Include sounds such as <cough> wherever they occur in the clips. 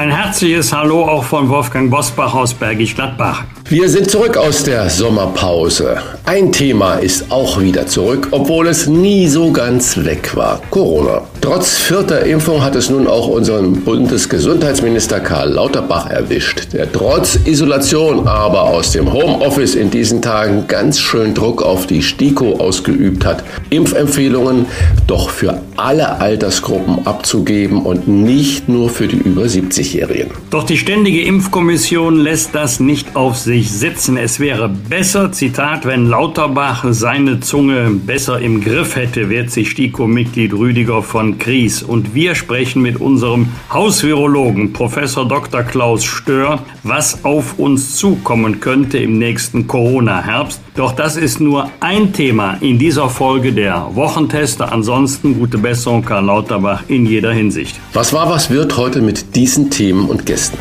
Ein herzliches Hallo auch von Wolfgang Bosbach aus Bergisch Gladbach. Wir sind zurück aus der Sommerpause. Ein Thema ist auch wieder zurück, obwohl es nie so ganz weg war. Corona. Trotz vierter Impfung hat es nun auch unseren Bundesgesundheitsminister Karl Lauterbach erwischt, der trotz Isolation, aber aus dem Homeoffice in diesen Tagen ganz schön Druck auf die STIKO ausgeübt hat, Impfempfehlungen doch für alle Altersgruppen abzugeben und nicht nur für die über 70-Jährigen. Doch die Ständige Impfkommission lässt das nicht auf sich sich sitzen. Es wäre besser, Zitat, wenn Lauterbach seine Zunge besser im Griff hätte, wehrt sich STIKO-Mitglied Rüdiger von Kries. Und wir sprechen mit unserem Hausvirologen, Professor Dr. Klaus Stör, was auf uns zukommen könnte im nächsten Corona-Herbst. Doch das ist nur ein Thema in dieser Folge der Wochentester. Ansonsten gute Besserung, Karl Lauterbach, in jeder Hinsicht. Was war, was wird heute mit diesen Themen und Gästen?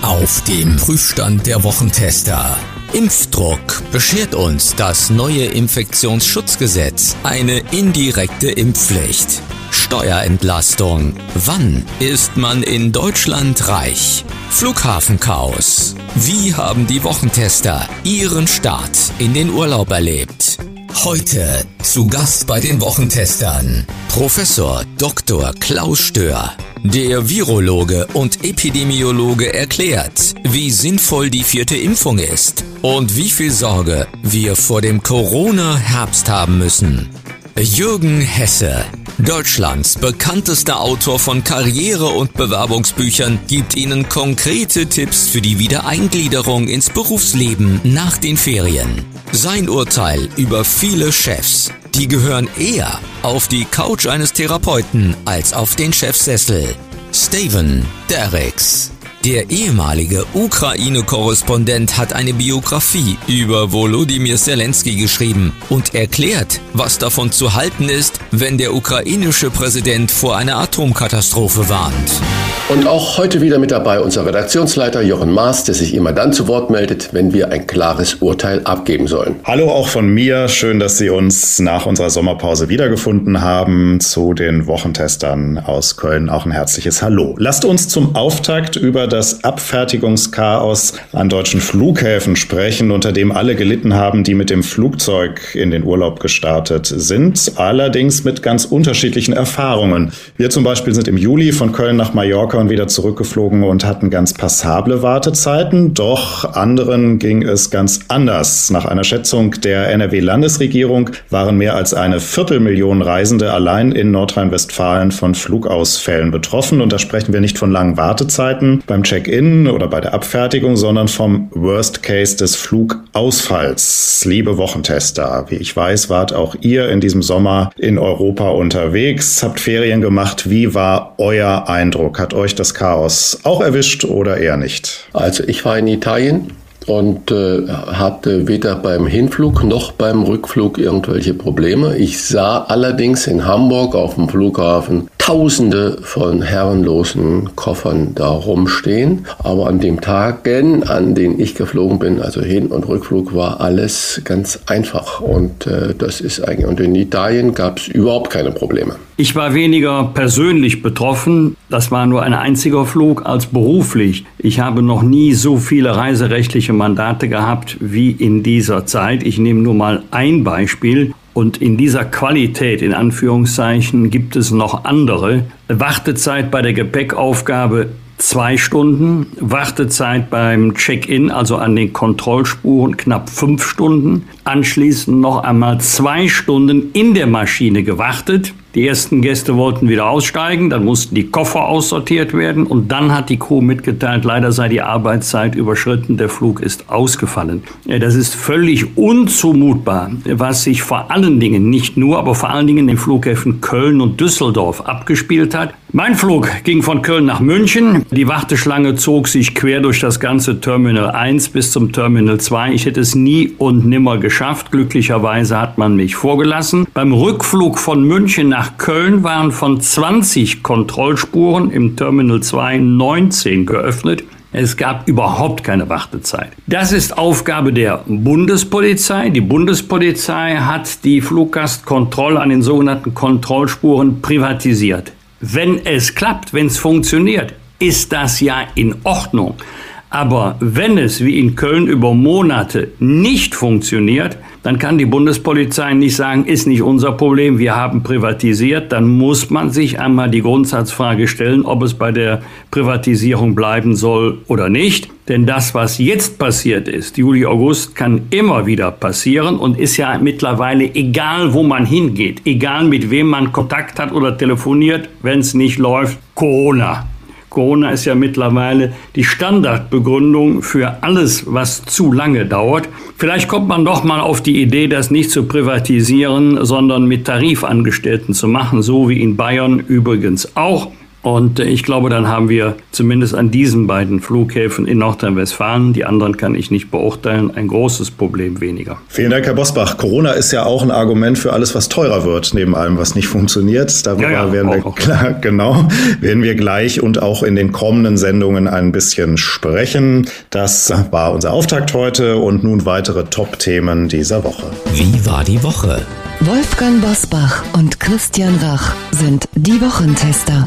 Auf dem Prüfstand der Wochentester. Impfdruck beschert uns das neue Infektionsschutzgesetz eine indirekte Impfpflicht. Steuerentlastung. Wann ist man in Deutschland reich? Flughafenchaos. Wie haben die Wochentester ihren Start in den Urlaub erlebt? Heute zu Gast bei den Wochentestern Professor Dr. Klaus Stör. Der Virologe und Epidemiologe erklärt, wie sinnvoll die vierte Impfung ist und wie viel Sorge wir vor dem Corona-Herbst haben müssen. Jürgen Hesse, Deutschlands bekanntester Autor von Karriere- und Bewerbungsbüchern, gibt Ihnen konkrete Tipps für die Wiedereingliederung ins Berufsleben nach den Ferien. Sein Urteil über viele Chefs. Die gehören eher auf die Couch eines Therapeuten als auf den Chefsessel. Steven Derricks. Der ehemalige Ukraine-Korrespondent hat eine Biografie über Volodymyr Zelensky geschrieben und erklärt, was davon zu halten ist, wenn der ukrainische Präsident vor einer Atomkatastrophe warnt. Und auch heute wieder mit dabei unser Redaktionsleiter Jochen Maas, der sich immer dann zu Wort meldet, wenn wir ein klares Urteil abgeben sollen. Hallo auch von mir. Schön, dass Sie uns nach unserer Sommerpause wiedergefunden haben. Zu den Wochentestern aus Köln auch ein herzliches Hallo. Lasst uns zum Auftakt über das Abfertigungschaos an deutschen Flughäfen sprechen, unter dem alle gelitten haben, die mit dem Flugzeug in den Urlaub gestartet sind. Allerdings mit ganz unterschiedlichen Erfahrungen. Wir zum Beispiel sind im Juli von Köln nach Mallorca und wieder zurückgeflogen und hatten ganz passable Wartezeiten. Doch anderen ging es ganz anders. Nach einer Schätzung der NRW-Landesregierung waren mehr als eine Viertelmillion Reisende allein in Nordrhein-Westfalen von Flugausfällen betroffen. Und da sprechen wir nicht von langen Wartezeiten beim Check-in oder bei der Abfertigung, sondern vom Worst Case des Flugausfalls. Liebe Wochentester, wie ich weiß, wart auch ihr in diesem Sommer in Europa unterwegs, habt Ferien gemacht. Wie war euer Eindruck? Hat euch das Chaos auch erwischt oder eher nicht? Also ich war in Italien und äh, hatte weder beim Hinflug noch beim Rückflug irgendwelche Probleme. Ich sah allerdings in Hamburg auf dem Flughafen Tausende von herrenlosen Koffern da rumstehen. Aber an den Tagen, an denen ich geflogen bin, also Hin- und Rückflug, war alles ganz einfach. Und äh, das ist eigentlich, und in Italien gab es überhaupt keine Probleme. Ich war weniger persönlich betroffen. Das war nur ein einziger Flug als beruflich. Ich habe noch nie so viele reiserechtliche Mandate gehabt wie in dieser Zeit. Ich nehme nur mal ein Beispiel. Und in dieser Qualität, in Anführungszeichen, gibt es noch andere. Wartezeit bei der Gepäckaufgabe zwei Stunden, Wartezeit beim Check-in, also an den Kontrollspuren, knapp fünf Stunden, anschließend noch einmal zwei Stunden in der Maschine gewartet. Die ersten Gäste wollten wieder aussteigen, dann mussten die Koffer aussortiert werden und dann hat die Crew mitgeteilt, leider sei die Arbeitszeit überschritten, der Flug ist ausgefallen. Das ist völlig unzumutbar, was sich vor allen Dingen, nicht nur, aber vor allen Dingen in den Flughäfen Köln und Düsseldorf abgespielt hat. Mein Flug ging von Köln nach München. Die Warteschlange zog sich quer durch das ganze Terminal 1 bis zum Terminal 2. Ich hätte es nie und nimmer geschafft. Glücklicherweise hat man mich vorgelassen. Beim Rückflug von München nach Köln waren von 20 Kontrollspuren im Terminal 2 19 geöffnet. Es gab überhaupt keine Wartezeit. Das ist Aufgabe der Bundespolizei. Die Bundespolizei hat die Fluggastkontrolle an den sogenannten Kontrollspuren privatisiert. Wenn es klappt, wenn es funktioniert, ist das ja in Ordnung. Aber wenn es wie in Köln über Monate nicht funktioniert, dann kann die Bundespolizei nicht sagen, ist nicht unser Problem, wir haben privatisiert. Dann muss man sich einmal die Grundsatzfrage stellen, ob es bei der Privatisierung bleiben soll oder nicht. Denn das, was jetzt passiert ist, Juli, August, kann immer wieder passieren und ist ja mittlerweile egal, wo man hingeht, egal mit wem man Kontakt hat oder telefoniert, wenn es nicht läuft, Corona. Corona ist ja mittlerweile die Standardbegründung für alles, was zu lange dauert. Vielleicht kommt man doch mal auf die Idee, das nicht zu privatisieren, sondern mit Tarifangestellten zu machen, so wie in Bayern übrigens auch. Und äh, ich glaube, dann haben wir zumindest an diesen beiden Flughäfen in Nordrhein-Westfalen, die anderen kann ich nicht beurteilen, ein großes Problem weniger. Vielen Dank, Herr Bosbach. Corona ist ja auch ein Argument für alles, was teurer wird, neben allem, was nicht funktioniert. Darüber ja, ja, werden wir auch. klar, <laughs> genau, werden wir gleich und auch in den kommenden Sendungen ein bisschen sprechen. Das war unser Auftakt heute und nun weitere Top-Themen dieser Woche. Wie war die Woche? Wolfgang Bosbach und Christian Rach sind die Wochentester.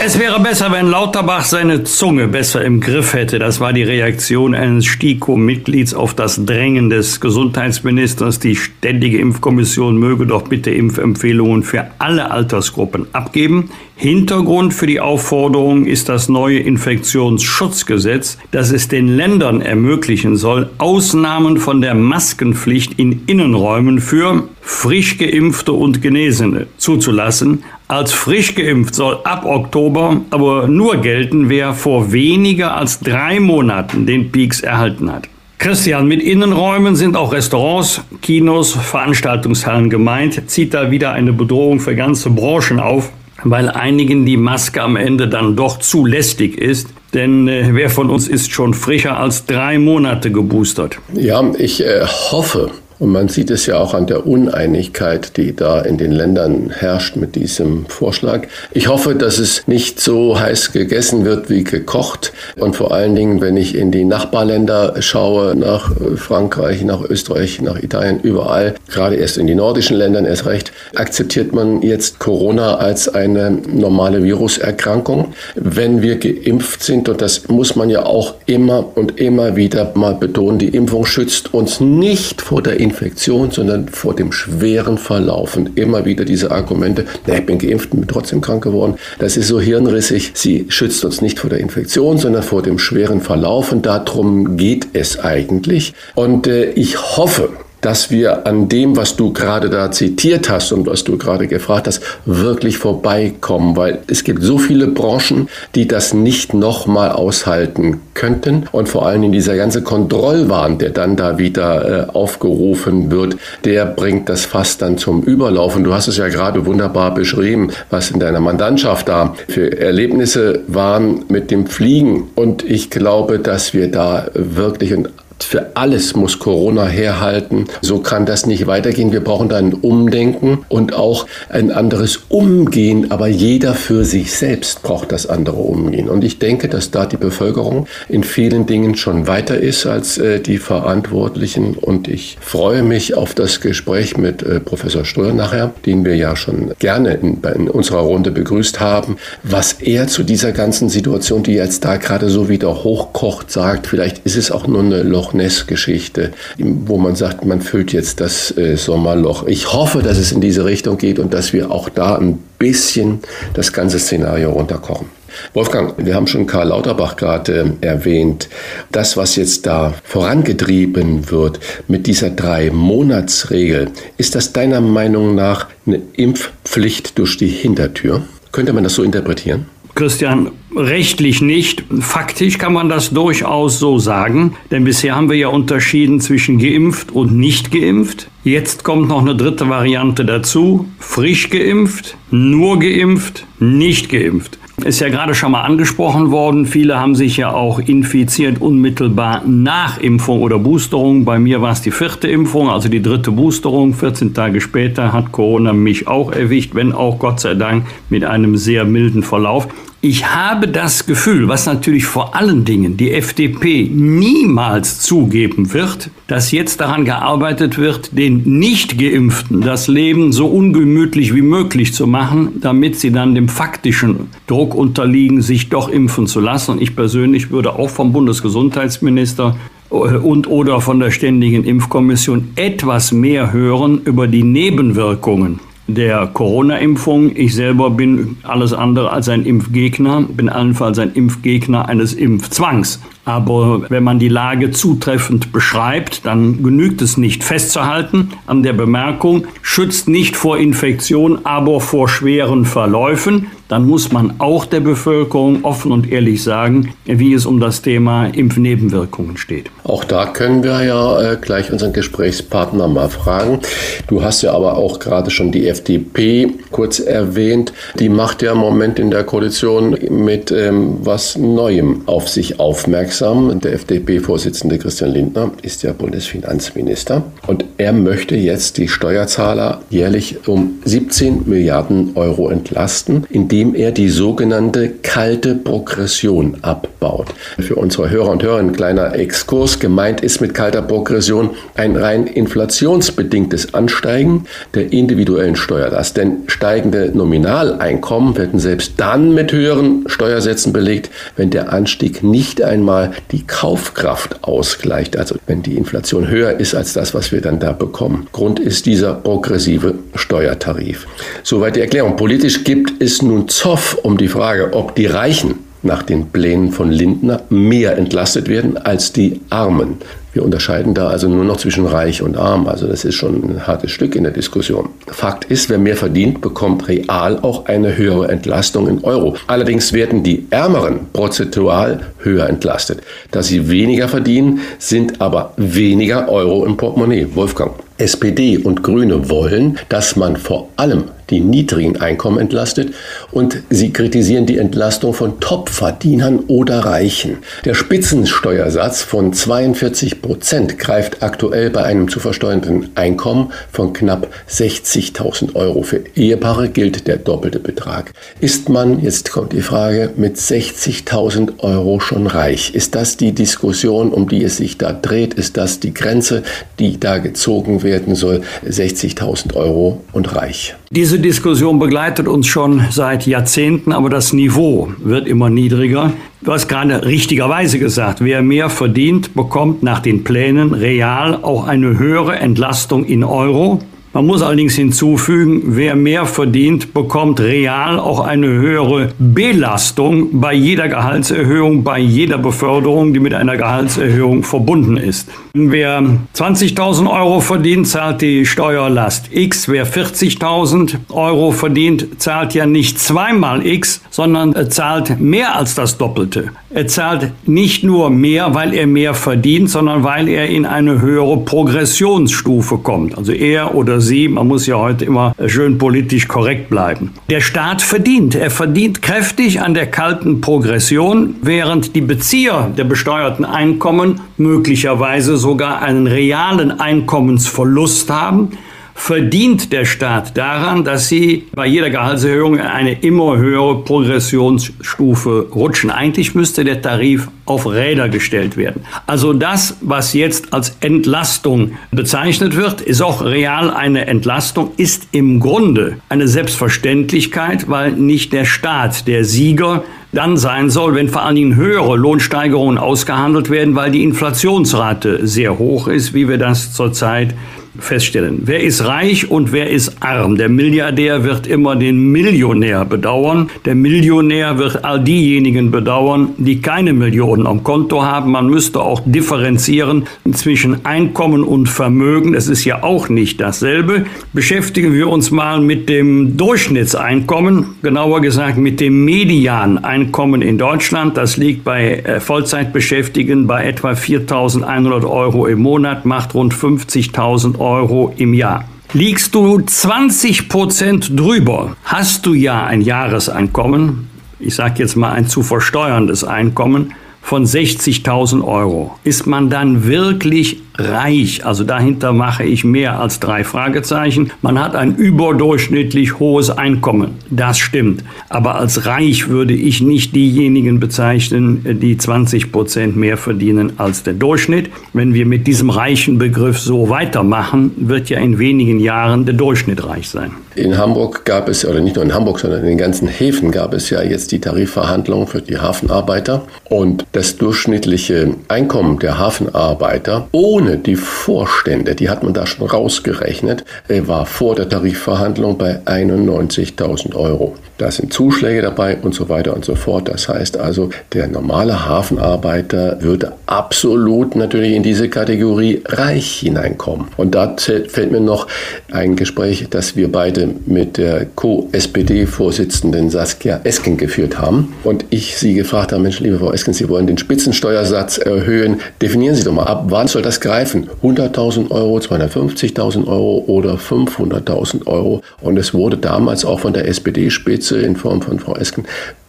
Es wäre besser, wenn Lauterbach seine Zunge besser im Griff hätte. Das war die Reaktion eines STIKO-Mitglieds auf das Drängen des Gesundheitsministers. Die ständige Impfkommission möge doch bitte Impfempfehlungen für alle Altersgruppen abgeben. Hintergrund für die Aufforderung ist das neue Infektionsschutzgesetz, das es den Ländern ermöglichen soll, Ausnahmen von der Maskenpflicht in Innenräumen für frisch geimpfte und Genesene zuzulassen. Als frisch geimpft soll ab Oktober aber nur gelten, wer vor weniger als drei Monaten den Peaks erhalten hat. Christian, mit Innenräumen sind auch Restaurants, Kinos, Veranstaltungshallen gemeint. Zieht da wieder eine Bedrohung für ganze Branchen auf? weil einigen die Maske am Ende dann doch zu lästig ist. Denn äh, wer von uns ist schon frischer als drei Monate geboostert? Ja, ich äh, hoffe, und man sieht es ja auch an der Uneinigkeit, die da in den Ländern herrscht mit diesem Vorschlag. Ich hoffe, dass es nicht so heiß gegessen wird wie gekocht. Und vor allen Dingen, wenn ich in die Nachbarländer schaue, nach Frankreich, nach Österreich, nach Italien, überall, gerade erst in die nordischen Ländern erst recht, akzeptiert man jetzt Corona als eine normale Viruserkrankung. Wenn wir geimpft sind, und das muss man ja auch immer und immer wieder mal betonen, die Impfung schützt uns nicht vor der Infektion, sondern vor dem schweren Verlauf. Und immer wieder diese Argumente, na, ich bin geimpft und bin trotzdem krank geworden. Das ist so hirnrissig. Sie schützt uns nicht vor der Infektion, sondern vor dem schweren Verlauf. Und darum geht es eigentlich. Und äh, ich hoffe, dass wir an dem, was du gerade da zitiert hast und was du gerade gefragt hast, wirklich vorbeikommen, weil es gibt so viele Branchen, die das nicht nochmal aushalten könnten und vor allem in dieser ganze Kontrollwahn, der dann da wieder äh, aufgerufen wird, der bringt das fast dann zum Überlaufen. Du hast es ja gerade wunderbar beschrieben, was in deiner Mandantschaft da für Erlebnisse waren mit dem Fliegen und ich glaube, dass wir da wirklich ein für alles muss Corona herhalten. So kann das nicht weitergehen. Wir brauchen da ein Umdenken und auch ein anderes Umgehen. Aber jeder für sich selbst braucht das andere Umgehen. Und ich denke, dass da die Bevölkerung in vielen Dingen schon weiter ist als äh, die Verantwortlichen. Und ich freue mich auf das Gespräch mit äh, Professor Ströer nachher, den wir ja schon gerne in, in unserer Runde begrüßt haben, was er zu dieser ganzen Situation, die jetzt da gerade so wieder hochkocht, sagt. Vielleicht ist es auch nur eine Loch Loch Ness Geschichte, wo man sagt, man füllt jetzt das äh, Sommerloch. Ich hoffe, dass es in diese Richtung geht und dass wir auch da ein bisschen das ganze Szenario runterkochen. Wolfgang, wir haben schon Karl Lauterbach gerade äh, erwähnt. Das, was jetzt da vorangetrieben wird mit dieser Drei-Monats-Regel, ist das deiner Meinung nach eine Impfpflicht durch die Hintertür? Könnte man das so interpretieren? Christian, rechtlich nicht. Faktisch kann man das durchaus so sagen, denn bisher haben wir ja unterschieden zwischen geimpft und nicht geimpft. Jetzt kommt noch eine dritte Variante dazu, frisch geimpft, nur geimpft, nicht geimpft. Ist ja gerade schon mal angesprochen worden. Viele haben sich ja auch infiziert unmittelbar nach Impfung oder Boosterung. Bei mir war es die vierte Impfung, also die dritte Boosterung. 14 Tage später hat Corona mich auch erwischt, wenn auch Gott sei Dank mit einem sehr milden Verlauf. Ich habe das Gefühl, was natürlich vor allen Dingen die FDP niemals zugeben wird, dass jetzt daran gearbeitet wird, den Nicht-Geimpften das Leben so ungemütlich wie möglich zu machen, damit sie dann dem faktischen Druck unterliegen, sich doch impfen zu lassen. Und ich persönlich würde auch vom Bundesgesundheitsminister äh, und oder von der Ständigen Impfkommission etwas mehr hören über die Nebenwirkungen der Corona-Impfung. Ich selber bin alles andere als ein Impfgegner, bin allenfalls ein Impfgegner eines Impfzwangs. Aber wenn man die Lage zutreffend beschreibt, dann genügt es nicht festzuhalten an der Bemerkung, schützt nicht vor Infektion, aber vor schweren Verläufen. Dann muss man auch der Bevölkerung offen und ehrlich sagen, wie es um das Thema Impfnebenwirkungen steht. Auch da können wir ja äh, gleich unseren Gesprächspartner mal fragen. Du hast ja aber auch gerade schon die FDP kurz erwähnt. Die macht ja im Moment in der Koalition mit ähm, was Neuem auf sich aufmerksam aufmerksam. Der FDP-Vorsitzende Christian Lindner ist ja Bundesfinanzminister und er möchte jetzt die Steuerzahler jährlich um 17 Milliarden Euro entlasten, indem er die sogenannte kalte Progression abbaut. Für unsere Hörer und Hörer ein kleiner Exkurs. Gemeint ist mit kalter Progression ein rein inflationsbedingtes Ansteigen der individuellen Steuerlast. Denn steigende Nominaleinkommen werden selbst dann mit höheren Steuersätzen belegt, wenn der Anstieg nicht einmal die Kaufkraft ausgleicht, also wenn die Inflation höher ist als das, was wir dann da bekommen. Grund ist dieser progressive Steuertarif. Soweit die Erklärung. Politisch gibt es nun Zoff um die Frage, ob die Reichen nach den Plänen von Lindner mehr entlastet werden als die Armen. Wir unterscheiden da also nur noch zwischen reich und arm. Also das ist schon ein hartes Stück in der Diskussion. Fakt ist, wer mehr verdient, bekommt real auch eine höhere Entlastung in Euro. Allerdings werden die Ärmeren prozentual höher entlastet. Da sie weniger verdienen, sind aber weniger Euro im Portemonnaie. Wolfgang. SPD und Grüne wollen, dass man vor allem die niedrigen Einkommen entlastet und sie kritisieren die Entlastung von Topverdienern oder Reichen. Der Spitzensteuersatz von 42 Prozent greift aktuell bei einem zu versteuernden Einkommen von knapp 60.000 Euro. Für Ehepaare gilt der doppelte Betrag. Ist man, jetzt kommt die Frage, mit 60.000 Euro schon reich? Ist das die Diskussion, um die es sich da dreht? Ist das die Grenze, die da gezogen werden soll? 60.000 Euro und reich. Diese Diskussion begleitet uns schon seit Jahrzehnten, aber das Niveau wird immer niedriger. Du hast gerade richtigerweise gesagt, wer mehr verdient, bekommt nach den Plänen real auch eine höhere Entlastung in Euro. Man muss allerdings hinzufügen, wer mehr verdient, bekommt real auch eine höhere Belastung bei jeder Gehaltserhöhung, bei jeder Beförderung, die mit einer Gehaltserhöhung verbunden ist. Wer 20.000 Euro verdient, zahlt die Steuerlast X. Wer 40.000 Euro verdient, zahlt ja nicht zweimal X, sondern zahlt mehr als das Doppelte. Er zahlt nicht nur mehr, weil er mehr verdient, sondern weil er in eine höhere Progressionsstufe kommt. Also er oder sie, man muss ja heute immer schön politisch korrekt bleiben. Der Staat verdient. Er verdient kräftig an der kalten Progression, während die Bezieher der besteuerten Einkommen möglicherweise sogar einen realen Einkommensverlust haben verdient der Staat daran, dass sie bei jeder Gehaltserhöhung eine immer höhere Progressionsstufe rutschen. Eigentlich müsste der Tarif auf Räder gestellt werden. Also das, was jetzt als Entlastung bezeichnet wird, ist auch real eine Entlastung, ist im Grunde eine Selbstverständlichkeit, weil nicht der Staat der Sieger dann sein soll, wenn vor allen Dingen höhere Lohnsteigerungen ausgehandelt werden, weil die Inflationsrate sehr hoch ist, wie wir das zurzeit feststellen. Wer ist reich und wer ist arm? Der Milliardär wird immer den Millionär bedauern. Der Millionär wird all diejenigen bedauern, die keine Millionen am Konto haben. Man müsste auch differenzieren zwischen Einkommen und Vermögen. Es ist ja auch nicht dasselbe. Beschäftigen wir uns mal mit dem Durchschnittseinkommen, genauer gesagt mit dem Medianeinkommen in Deutschland. Das liegt bei äh, Vollzeitbeschäftigten bei etwa 4.100 Euro im Monat, macht rund 50.000 Euro im Jahr. Liegst du 20 Prozent drüber, hast du ja ein Jahreseinkommen, ich sage jetzt mal ein zu versteuerndes Einkommen von 60.000 Euro. Ist man dann wirklich reich. Also dahinter mache ich mehr als drei Fragezeichen. Man hat ein überdurchschnittlich hohes Einkommen. Das stimmt. Aber als reich würde ich nicht diejenigen bezeichnen, die 20 Prozent mehr verdienen als der Durchschnitt. Wenn wir mit diesem reichen Begriff so weitermachen, wird ja in wenigen Jahren der Durchschnitt reich sein. In Hamburg gab es, oder nicht nur in Hamburg, sondern in den ganzen Häfen gab es ja jetzt die Tarifverhandlungen für die Hafenarbeiter. Und das durchschnittliche Einkommen der Hafenarbeiter ohne ohne die Vorstände, die hat man da schon rausgerechnet, war vor der Tarifverhandlung bei 91.000 Euro. Da sind Zuschläge dabei und so weiter und so fort. Das heißt also, der normale Hafenarbeiter würde absolut natürlich in diese Kategorie reich hineinkommen. Und da fällt mir noch ein Gespräch, das wir beide mit der Co-SPD-Vorsitzenden Saskia Esken geführt haben. Und ich sie gefragt habe, Mensch, liebe Frau Esken, Sie wollen den Spitzensteuersatz erhöhen. Definieren Sie doch mal ab, wann soll das greifen? 100.000 Euro, 250.000 Euro oder 500.000 Euro? Und es wurde damals auch von der SPD-Spitze Spitze in Form von Frau Esken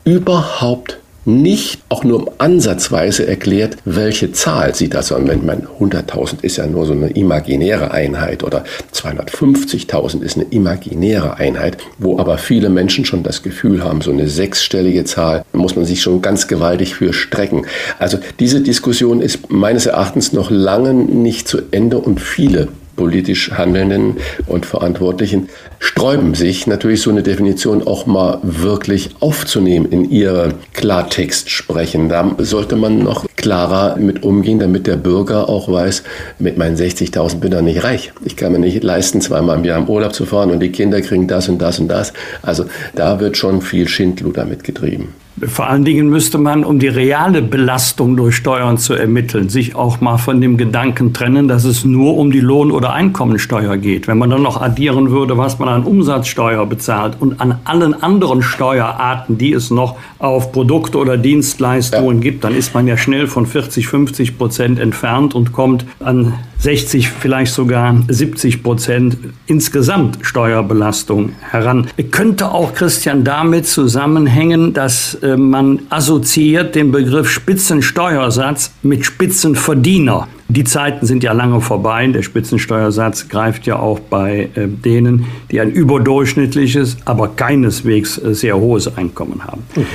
überhaupt nicht auch nur ansatzweise erklärt, welche Zahl sie da sollen. Wenn man 100.000 ist ja nur so eine imaginäre Einheit oder 250.000 ist eine imaginäre Einheit, wo aber viele Menschen schon das Gefühl haben, so eine sechsstellige Zahl muss man sich schon ganz gewaltig für strecken. Also diese Diskussion ist meines Erachtens noch lange nicht zu Ende und viele politisch Handelnden und Verantwortlichen sträuben sich natürlich so eine Definition auch mal wirklich aufzunehmen in ihre Klartext sprechen. Da sollte man noch klarer mit umgehen, damit der Bürger auch weiß, mit meinen 60.000 bin ich nicht reich. Ich kann mir nicht leisten, zweimal im Jahr im Urlaub zu fahren und die Kinder kriegen das und das und das. Also da wird schon viel Schindluder mitgetrieben. Vor allen Dingen müsste man, um die reale Belastung durch Steuern zu ermitteln, sich auch mal von dem Gedanken trennen, dass es nur um die Lohn- oder Einkommensteuer geht. Wenn man dann noch addieren würde, was man an Umsatzsteuer bezahlt und an allen anderen Steuerarten, die es noch auf Produkte oder Dienstleistungen ja. gibt, dann ist man ja schnell von 40, 50 Prozent entfernt und kommt an 60, vielleicht sogar 70 Prozent insgesamt Steuerbelastung heran. Könnte auch, Christian, damit zusammenhängen, dass äh, man assoziiert den Begriff Spitzensteuersatz mit Spitzenverdiener. Die Zeiten sind ja lange vorbei. Der Spitzensteuersatz greift ja auch bei äh, denen, die ein überdurchschnittliches, aber keineswegs äh, sehr hohes Einkommen haben. Mhm.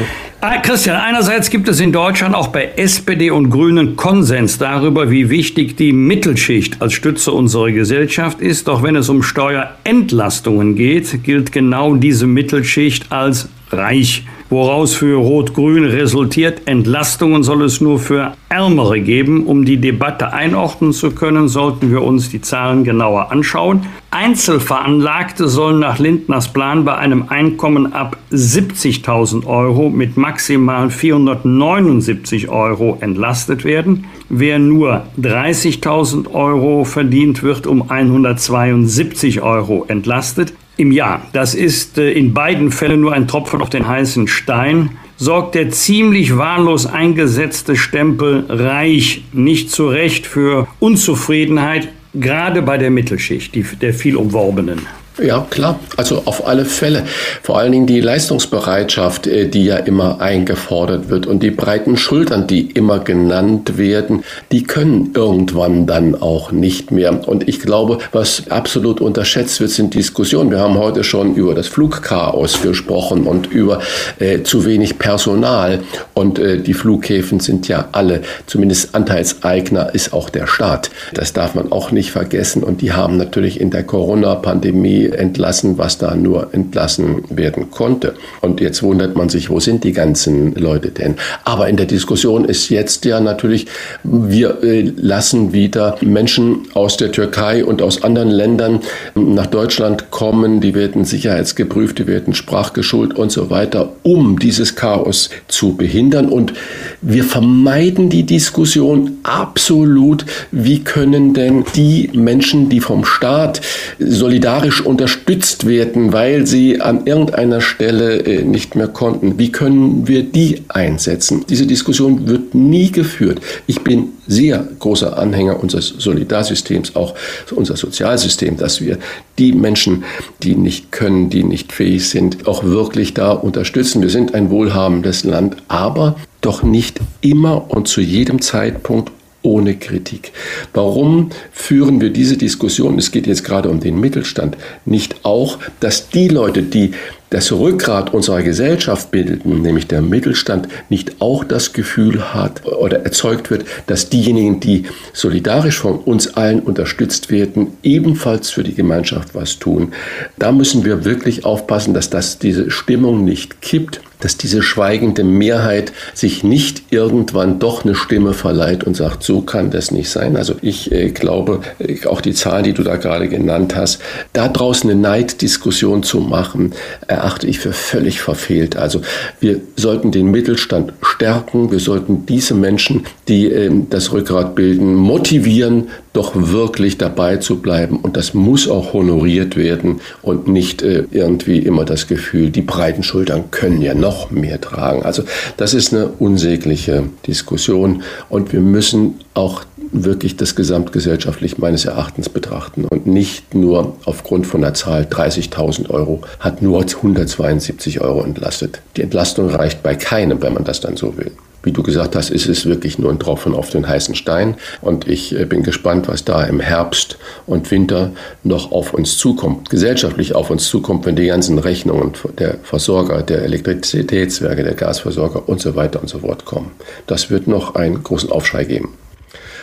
Ah, Christian, einerseits gibt es in Deutschland auch bei SPD und Grünen Konsens darüber, wie wichtig die Mittelschicht als Stütze unserer Gesellschaft ist. Doch wenn es um Steuerentlastungen geht, gilt genau diese Mittelschicht als reich woraus für Rot-Grün resultiert, Entlastungen soll es nur für Ärmere geben. Um die Debatte einordnen zu können, sollten wir uns die Zahlen genauer anschauen. Einzelveranlagte sollen nach Lindners Plan bei einem Einkommen ab 70.000 Euro mit maximal 479 Euro entlastet werden. Wer nur 30.000 Euro verdient, wird um 172 Euro entlastet im Jahr. Das ist äh, in beiden Fällen nur ein Tropfen auf den heißen Stein. Sorgt der ziemlich wahllos eingesetzte Stempel reich nicht zu Recht für Unzufriedenheit, gerade bei der Mittelschicht, die, der viel umworbenen. Ja, klar. Also auf alle Fälle. Vor allen Dingen die Leistungsbereitschaft, äh, die ja immer eingefordert wird und die breiten Schultern, die immer genannt werden, die können irgendwann dann auch nicht mehr. Und ich glaube, was absolut unterschätzt wird, sind Diskussionen. Wir haben heute schon über das Flugchaos gesprochen und über äh, zu wenig Personal. Und äh, die Flughäfen sind ja alle, zumindest Anteilseigner ist auch der Staat. Das darf man auch nicht vergessen. Und die haben natürlich in der Corona-Pandemie Entlassen, was da nur entlassen werden konnte. Und jetzt wundert man sich, wo sind die ganzen Leute denn? Aber in der Diskussion ist jetzt ja natürlich, wir äh, lassen wieder Menschen aus der Türkei und aus anderen Ländern nach Deutschland kommen, die werden sicherheitsgeprüft, die werden sprachgeschult und so weiter, um dieses Chaos zu behindern. Und wir vermeiden die Diskussion absolut, wie können denn die Menschen, die vom Staat solidarisch unterstützt werden, weil sie an irgendeiner Stelle äh, nicht mehr konnten, wie können wir die einsetzen? Diese Diskussion wird nie geführt. Ich bin sehr großer Anhänger unseres Solidarsystems, auch unser Sozialsystem, dass wir die Menschen, die nicht können, die nicht fähig sind, auch wirklich da unterstützen. Wir sind ein wohlhabendes Land, aber doch nicht immer und zu jedem Zeitpunkt ohne Kritik. Warum führen wir diese Diskussion, es geht jetzt gerade um den Mittelstand, nicht auch, dass die Leute, die das Rückgrat unserer Gesellschaft bildeten, nämlich der Mittelstand, nicht auch das Gefühl hat oder erzeugt wird, dass diejenigen, die solidarisch von uns allen unterstützt werden, ebenfalls für die Gemeinschaft was tun. Da müssen wir wirklich aufpassen, dass das diese Stimmung nicht kippt dass diese schweigende Mehrheit sich nicht irgendwann doch eine Stimme verleiht und sagt, so kann das nicht sein. Also ich äh, glaube, äh, auch die Zahlen, die du da gerade genannt hast, da draußen eine Neiddiskussion zu machen, erachte ich für völlig verfehlt. Also wir sollten den Mittelstand stärken, wir sollten diese Menschen, die äh, das Rückgrat bilden, motivieren, doch wirklich dabei zu bleiben. Und das muss auch honoriert werden und nicht äh, irgendwie immer das Gefühl, die breiten Schultern können ja noch mehr tragen. Also das ist eine unsägliche Diskussion und wir müssen auch wirklich das gesamtgesellschaftlich meines Erachtens betrachten und nicht nur aufgrund von der Zahl 30.000 Euro hat nur 172 Euro entlastet. Die Entlastung reicht bei keinem, wenn man das dann so will. Wie du gesagt hast, ist es wirklich nur ein Tropfen auf den heißen Stein. Und ich äh, bin gespannt, was da im Herbst und Winter noch auf uns zukommt, gesellschaftlich auf uns zukommt, wenn die ganzen Rechnungen der Versorger, der Elektrizitätswerke, der Gasversorger und so weiter und so fort kommen. Das wird noch einen großen Aufschrei geben.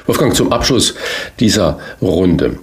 Wolfgang, zum Abschluss dieser Runde.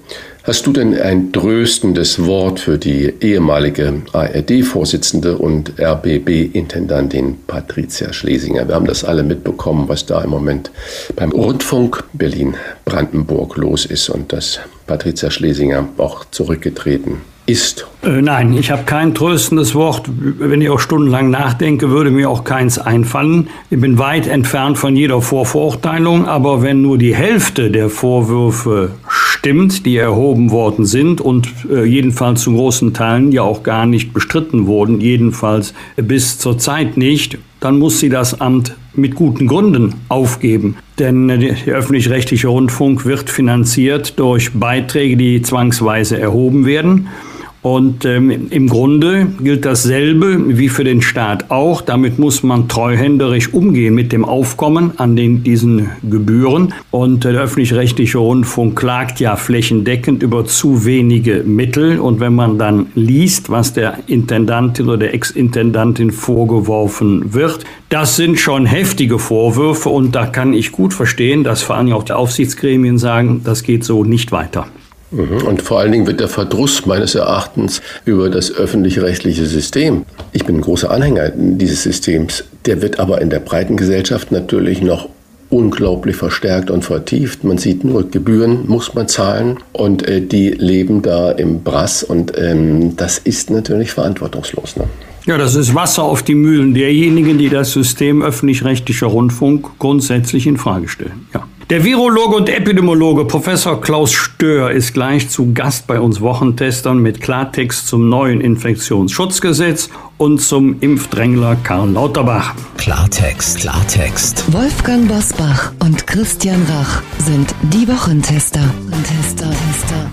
Hast du denn ein tröstendes Wort für die ehemalige ARD-Vorsitzende und RBB-Intendantin Patricia Schlesinger? Wir haben das alle mitbekommen, was da im Moment beim Rundfunk Berlin-Brandenburg los ist und dass Patricia Schlesinger auch zurückgetreten ist? Äh, nein, ich habe kein tröstendes Wort. Wenn ich auch stundenlang nachdenke, würde mir auch keins einfallen. Ich bin weit entfernt von jeder Vorverurteilung, aber wenn nur die Hälfte der Vorwürfe stimmt, die erhoben worden sind und äh, jedenfalls zu großen Teilen ja auch gar nicht bestritten wurden, jedenfalls bis zur Zeit nicht, dann muss sie das Amt mit guten Gründen aufgeben. Denn der öffentlich-rechtliche Rundfunk wird finanziert durch Beiträge, die zwangsweise erhoben werden. Und ähm, im Grunde gilt dasselbe wie für den Staat auch. Damit muss man treuhänderisch umgehen mit dem Aufkommen an den, diesen Gebühren. Und äh, der öffentlich-rechtliche Rundfunk klagt ja flächendeckend über zu wenige Mittel. Und wenn man dann liest, was der Intendantin oder der Ex-Intendantin vorgeworfen wird, das sind schon heftige Vorwürfe. Und da kann ich gut verstehen, dass vor allem auch die Aufsichtsgremien sagen, das geht so nicht weiter. Mhm. Und vor allen Dingen wird der Verdruss meines Erachtens über das öffentlich-rechtliche System, ich bin ein großer Anhänger dieses Systems, der wird aber in der breiten Gesellschaft natürlich noch unglaublich verstärkt und vertieft. Man sieht nur, Gebühren muss man zahlen und äh, die leben da im Brass und ähm, das ist natürlich verantwortungslos. Ne? Ja, das ist Wasser auf die Mühlen derjenigen, die das System öffentlich-rechtlicher Rundfunk grundsätzlich in Frage stellen. Ja. Der Virologe und Epidemiologe Professor Klaus Stör ist gleich zu Gast bei uns Wochentestern mit Klartext zum neuen Infektionsschutzgesetz und zum Impfdrängler Karl Lauterbach. Klartext, Klartext. Wolfgang Bosbach und Christian Rach sind die Wochentester. Tester, Tester.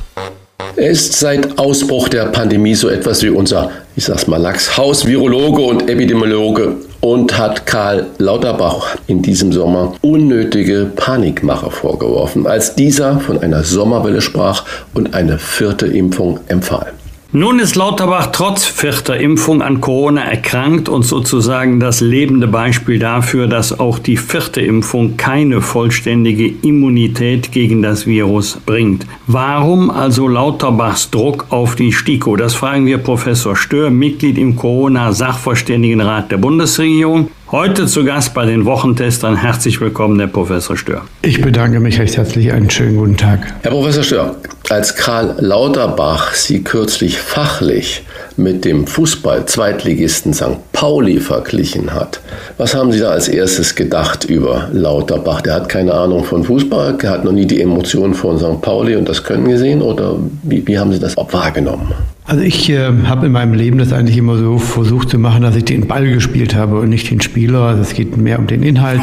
Er ist seit Ausbruch der Pandemie so etwas wie unser, ich sag's mal, Lachs, Virologe und Epidemiologe und hat Karl Lauterbach in diesem Sommer unnötige Panikmache vorgeworfen, als dieser von einer Sommerwelle sprach und eine vierte Impfung empfahl. Nun ist Lauterbach trotz vierter Impfung an Corona erkrankt und sozusagen das lebende Beispiel dafür, dass auch die vierte Impfung keine vollständige Immunität gegen das Virus bringt. Warum also Lauterbachs Druck auf die STIKO? Das fragen wir Professor Stör, Mitglied im Corona-Sachverständigenrat der Bundesregierung. Heute zu Gast bei den Wochentestern. Herzlich willkommen, Herr Professor Stör. Ich bedanke mich recht herzlich. Einen schönen guten Tag. Herr Professor Stör, als Karl Lauterbach Sie kürzlich fachlich mit dem Fußball-Zweitligisten St. Pauli verglichen hat, was haben Sie da als erstes gedacht über Lauterbach? Der hat keine Ahnung von Fußball, der hat noch nie die Emotionen von St. Pauli und das Können gesehen oder wie, wie haben Sie das wahrgenommen? Also ich äh, habe in meinem Leben das eigentlich immer so versucht zu machen, dass ich den Ball gespielt habe und nicht den Spieler. Also es geht mehr um den Inhalt,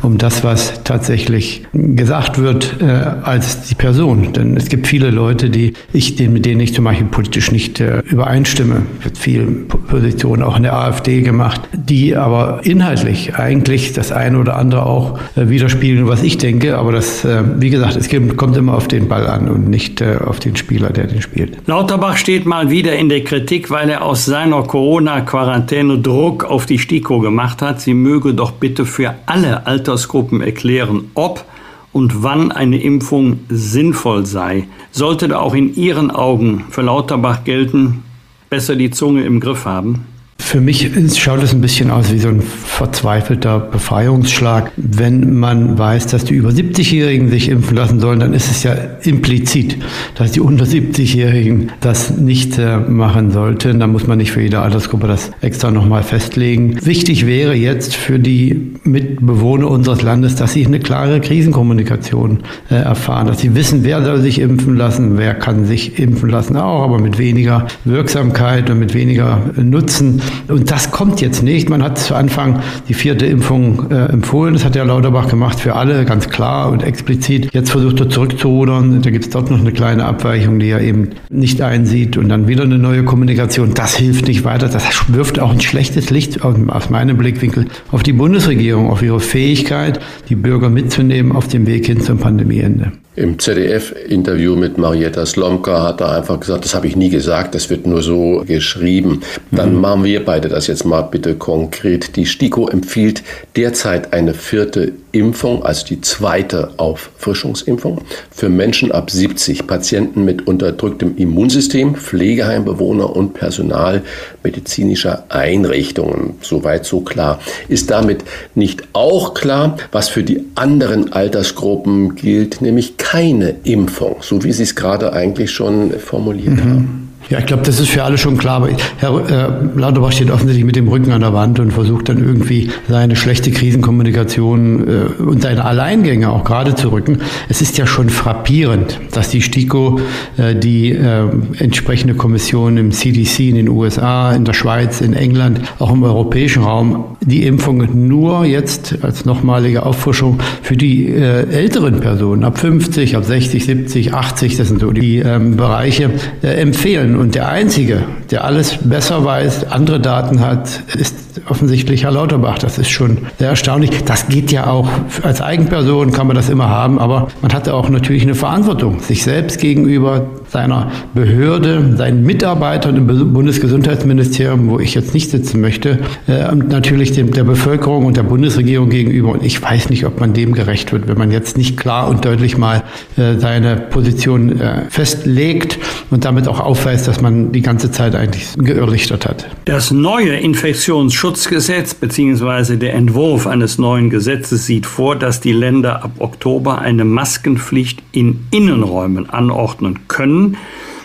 um das, was tatsächlich gesagt wird, äh, als die Person. Denn es gibt viele Leute, die ich, mit denen ich zum Beispiel politisch nicht äh, übereinstimme. Wird viel Positionen auch in der AfD gemacht, die aber inhaltlich eigentlich das eine oder andere auch äh, widerspiegeln, was ich denke. Aber das, äh, wie gesagt, es kommt immer auf den Ball an und nicht äh, auf den Spieler, der den spielt. Lauterbach steht mal mal wieder in der Kritik, weil er aus seiner Corona-Quarantäne Druck auf die STIKO gemacht hat. Sie möge doch bitte für alle Altersgruppen erklären, ob und wann eine Impfung sinnvoll sei. Sollte da auch in Ihren Augen für Lauterbach gelten, besser die Zunge im Griff haben? Für mich schaut es ein bisschen aus wie so ein verzweifelter Befreiungsschlag. Wenn man weiß, dass die über 70-Jährigen sich impfen lassen sollen, dann ist es ja implizit, dass die unter 70-Jährigen das nicht äh, machen sollten. Da muss man nicht für jede Altersgruppe das extra nochmal festlegen. Wichtig wäre jetzt für die Mitbewohner unseres Landes, dass sie eine klare Krisenkommunikation äh, erfahren, dass sie wissen, wer soll sich impfen lassen, wer kann sich impfen lassen auch, aber mit weniger Wirksamkeit und mit weniger Nutzen. Und das kommt jetzt nicht. Man hat zu Anfang die vierte Impfung äh, empfohlen. Das hat ja Lauterbach gemacht für alle, ganz klar und explizit. Jetzt versucht er zurückzurudern. Da gibt es dort noch eine kleine Abweichung, die er eben nicht einsieht. Und dann wieder eine neue Kommunikation. Das hilft nicht weiter. Das wirft auch ein schlechtes Licht aus meinem Blickwinkel auf die Bundesregierung, auf ihre Fähigkeit, die Bürger mitzunehmen auf dem Weg hin zum Pandemieende. Im ZDF-Interview mit Marietta Slomka hat er einfach gesagt, das habe ich nie gesagt, das wird nur so geschrieben. Dann mhm. machen wir beide das jetzt mal bitte konkret. Die STIKO empfiehlt derzeit eine vierte Impfung, also die zweite Auffrischungsimpfung, für Menschen ab 70, Patienten mit unterdrücktem Immunsystem, Pflegeheimbewohner und Personal medizinischer Einrichtungen. Soweit so klar. Ist damit nicht auch klar, was für die anderen Altersgruppen gilt, nämlich keine Impfung, so wie Sie es gerade eigentlich schon formuliert mhm. haben? Ja, ich glaube, das ist für alle schon klar. Aber Herr äh, Lauterbach steht offensichtlich mit dem Rücken an der Wand und versucht dann irgendwie seine schlechte Krisenkommunikation äh, und seine Alleingänge auch gerade zu rücken. Es ist ja schon frappierend, dass die STIKO, äh, die äh, entsprechende Kommission im CDC in den USA, in der Schweiz, in England, auch im europäischen Raum, die Impfung nur jetzt als nochmalige Auffrischung für die äh, älteren Personen ab 50, ab 60, 70, 80, das sind so die ähm, Bereiche, äh, empfehlen. Und der Einzige, der alles besser weiß, andere Daten hat, ist offensichtlich Herr Lauterbach. Das ist schon sehr erstaunlich. Das geht ja auch, als Eigenperson kann man das immer haben, aber man hatte auch natürlich eine Verantwortung, sich selbst gegenüber seiner Behörde, seinen Mitarbeitern im Bundesgesundheitsministerium, wo ich jetzt nicht sitzen möchte, äh, und natürlich dem, der Bevölkerung und der Bundesregierung gegenüber. Und ich weiß nicht, ob man dem gerecht wird, wenn man jetzt nicht klar und deutlich mal äh, seine Position äh, festlegt und damit auch aufweist, dass man die ganze Zeit eigentlich geirrlichtert hat. Das neue Infektionsschutzgesetz bzw. der Entwurf eines neuen Gesetzes sieht vor, dass die Länder ab Oktober eine Maskenpflicht in Innenräumen anordnen können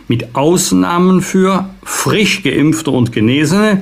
mit Ausnahmen für frisch geimpfte und Genesene,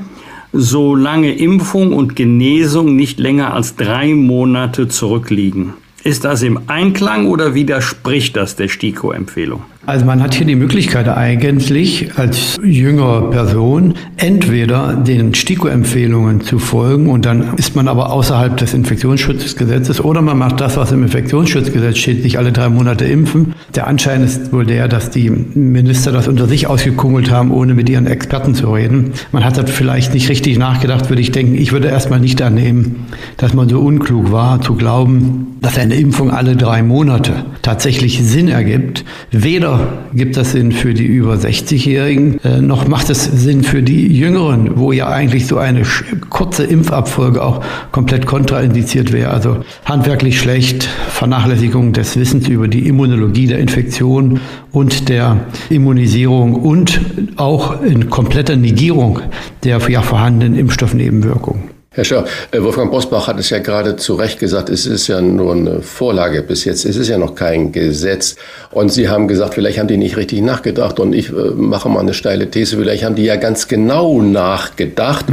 solange Impfung und Genesung nicht länger als drei Monate zurückliegen. Ist das im Einklang oder widerspricht das der STIKO-Empfehlung? Also man hat hier die Möglichkeit eigentlich als jüngere Person entweder den STIKO-Empfehlungen zu folgen und dann ist man aber außerhalb des Infektionsschutzgesetzes oder man macht das, was im Infektionsschutzgesetz steht, sich alle drei Monate impfen. Der Anschein ist wohl der, dass die Minister das unter sich ausgekungelt haben, ohne mit ihren Experten zu reden. Man hat das vielleicht nicht richtig nachgedacht, würde ich denken. Ich würde erstmal nicht annehmen, dass man so unklug war, zu glauben, dass eine Impfung alle drei Monate tatsächlich Sinn ergibt. Weder gibt das Sinn für die über 60-Jährigen, äh, noch macht es Sinn für die Jüngeren, wo ja eigentlich so eine kurze Impfabfolge auch komplett kontraindiziert wäre. Also handwerklich schlecht, Vernachlässigung des Wissens über die Immunologie der Infektion und der Immunisierung und auch in kompletter Negierung der ja vorhandenen Impfstoffnebenwirkungen. Herr Schör, äh, Wolfgang Bosbach hat es ja gerade zu Recht gesagt, es ist ja nur eine Vorlage bis jetzt, es ist ja noch kein Gesetz. Und Sie haben gesagt, vielleicht haben die nicht richtig nachgedacht und ich äh, mache mal eine steile These, vielleicht haben die ja ganz genau nachgedacht.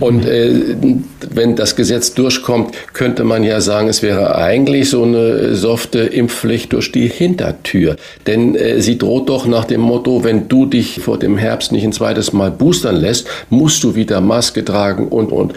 Und äh, wenn das Gesetz durchkommt, könnte man ja sagen, es wäre eigentlich so eine softe Impfpflicht durch die Hintertür. Denn äh, sie droht doch nach dem Motto, wenn du dich vor dem Herbst nicht ein zweites Mal boostern lässt, musst du wieder Maske tragen und, und.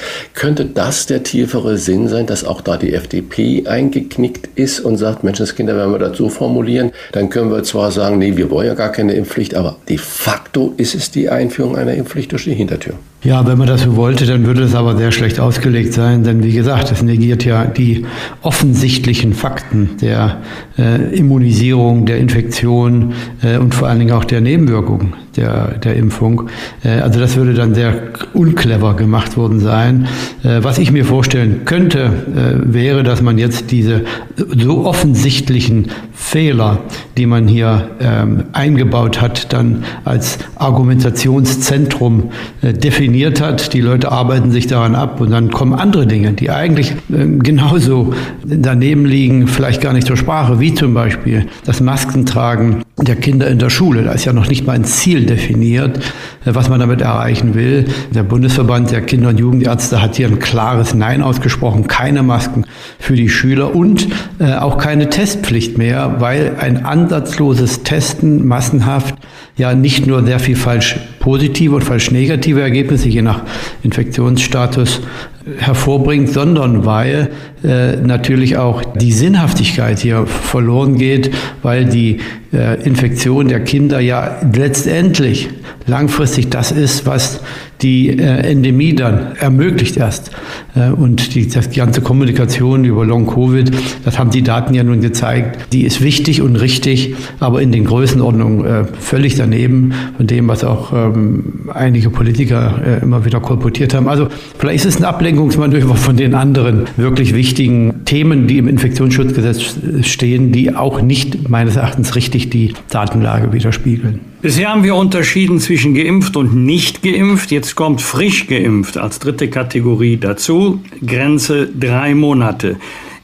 Könnte das der tiefere Sinn sein, dass auch da die FDP eingeknickt ist und sagt, Menschenskinder, wenn wir das so formulieren, dann können wir zwar sagen, nee, wir wollen ja gar keine Impfpflicht, aber de facto ist es die Einführung einer Impfpflicht durch die Hintertür. Ja, wenn man das so wollte, dann würde es aber sehr schlecht ausgelegt sein, denn wie gesagt, es negiert ja die offensichtlichen Fakten der äh, Immunisierung, der Infektion äh, und vor allen Dingen auch der Nebenwirkungen der, der Impfung. Äh, also das würde dann sehr unclever gemacht worden sein. Äh, was ich mir vorstellen könnte, äh, wäre, dass man jetzt diese so offensichtlichen Fehler, die man hier ähm, eingebaut hat, dann als Argumentationszentrum definiert hat. Die Leute arbeiten sich daran ab und dann kommen andere Dinge, die eigentlich genauso daneben liegen, vielleicht gar nicht zur Sprache, wie zum Beispiel das Maskentragen der Kinder in der Schule. Da ist ja noch nicht mal ein Ziel definiert, äh, was man damit erreichen will. Der Bundesverband der Kinder- und Jugendärzte hat hier ein klares Nein ausgesprochen. Keine Masken für die Schüler und äh, auch keine Testpflicht mehr, weil ein ansatzloses Testen massenhaft ja nicht nur sehr viel falsch positive und falsch negative Ergebnisse je nach Infektionsstatus hervorbringt, sondern weil äh, natürlich auch die Sinnhaftigkeit hier verloren geht, weil die äh, Infektion der Kinder ja letztendlich langfristig das ist, was die äh, Endemie dann ermöglicht erst. Äh, und die, das ganze Kommunikation über Long-Covid, das haben die Daten ja nun gezeigt, die ist wichtig und richtig, aber in den Größenordnungen äh, völlig daneben von dem, was auch ähm, einige Politiker äh, immer wieder kolportiert haben. Also vielleicht ist es ein Ablenkungsmanöver von den anderen wirklich wichtigen Themen, die im Infektionsschutzgesetz stehen, die auch nicht meines Erachtens richtig die Datenlage widerspiegeln. Bisher haben wir unterschieden zwischen geimpft und nicht geimpft. Jetzt kommt frisch geimpft als dritte Kategorie dazu. Grenze drei Monate.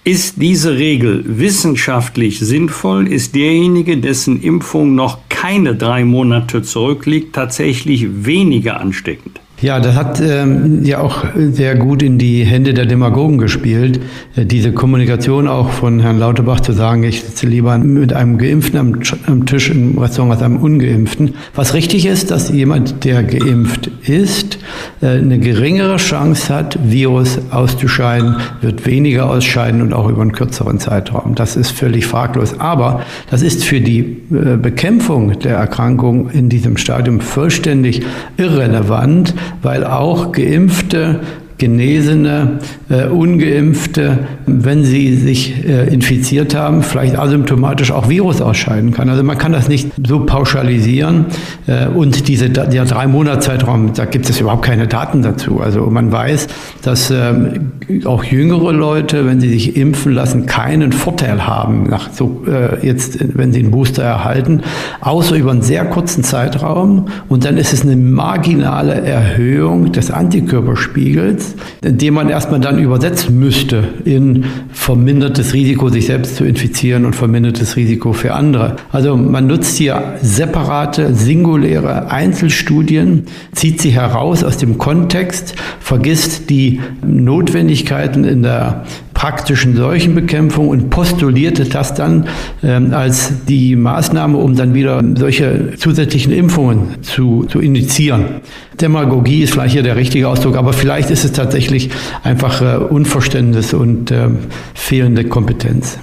Ist diese Regel wissenschaftlich sinnvoll? Ist derjenige, dessen Impfung noch keine drei Monate zurückliegt, tatsächlich weniger ansteckend? Ja, das hat ähm, ja auch sehr gut in die Hände der Demagogen gespielt. Äh, diese Kommunikation auch von Herrn Lauterbach zu sagen, ich sitze lieber mit einem Geimpften am, am, Tisch im Restaurant als einem Ungeimpften. Was richtig ist, dass jemand, der geimpft ist, äh, eine geringere Chance hat, Virus auszuscheiden, wird weniger ausscheiden und auch über einen kürzeren Zeitraum. Das ist völlig fraglos. Aber das ist für die äh, Bekämpfung der Erkrankung in diesem Stadium vollständig irrelevant weil auch Geimpfte Genesene, äh, Ungeimpfte, wenn sie sich äh, infiziert haben, vielleicht asymptomatisch auch Virus ausscheiden kann. Also man kann das nicht so pauschalisieren. Äh, und diese, der drei Monats Zeitraum, da gibt es überhaupt keine Daten dazu. Also man weiß, dass ähm, auch jüngere Leute, wenn sie sich impfen lassen, keinen Vorteil haben, nach so, äh, jetzt, wenn sie einen Booster erhalten, außer über einen sehr kurzen Zeitraum. Und dann ist es eine marginale Erhöhung des Antikörperspiegels ist, den man erstmal dann übersetzen müsste in vermindertes Risiko, sich selbst zu infizieren und vermindertes Risiko für andere. Also man nutzt hier separate, singuläre Einzelstudien, zieht sie heraus aus dem Kontext, vergisst die Notwendigkeiten in der praktischen Seuchenbekämpfung und postulierte das dann ähm, als die Maßnahme, um dann wieder solche zusätzlichen Impfungen zu, zu initiieren. Demagogie ist vielleicht hier der richtige Ausdruck, aber vielleicht ist es tatsächlich einfach äh, Unverständnis und äh, fehlende Kompetenz.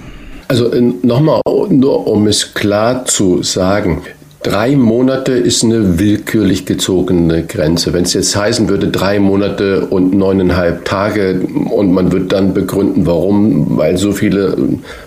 Also äh, nochmal, nur um es klar zu sagen, Drei Monate ist eine willkürlich gezogene Grenze. Wenn es jetzt heißen würde, drei Monate und neuneinhalb Tage und man wird dann begründen, warum, weil so viele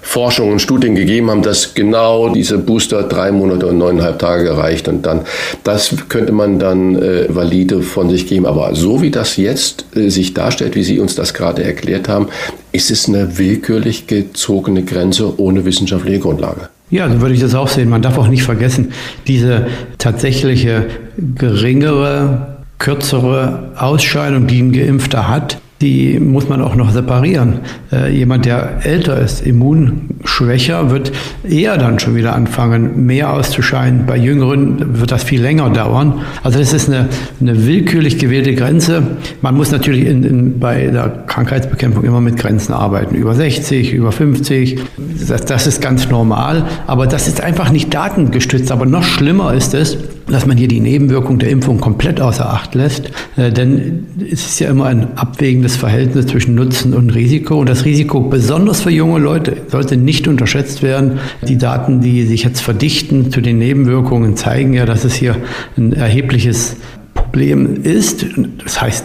Forschungen und Studien gegeben haben, dass genau diese Booster drei Monate und neuneinhalb Tage reicht und dann, das könnte man dann äh, valide von sich geben. Aber so wie das jetzt äh, sich darstellt, wie Sie uns das gerade erklärt haben, ist es eine willkürlich gezogene Grenze ohne wissenschaftliche Grundlage. Ja, so würde ich das auch sehen. Man darf auch nicht vergessen, diese tatsächliche geringere, kürzere Ausscheidung, die ein Geimpfter hat, die muss man auch noch separieren. Äh, jemand, der älter ist, immunschwächer, wird eher dann schon wieder anfangen, mehr auszuscheiden. Bei Jüngeren wird das viel länger dauern. Also das ist eine, eine willkürlich gewählte Grenze. Man muss natürlich in, in, bei der Krankheitsbekämpfung immer mit Grenzen arbeiten. Über 60, über 50. Das, das ist ganz normal. Aber das ist einfach nicht datengestützt. Aber noch schlimmer ist es, dass man hier die Nebenwirkung der Impfung komplett außer Acht lässt. Äh, denn es ist ja immer ein abwägendes Verhältnis zwischen Nutzen und Risiko. Und das Risiko, besonders für junge Leute, sollte nicht unterschätzt werden. Die Daten, die sich jetzt verdichten zu den Nebenwirkungen, zeigen ja, dass es hier ein erhebliches Problem ist. Das heißt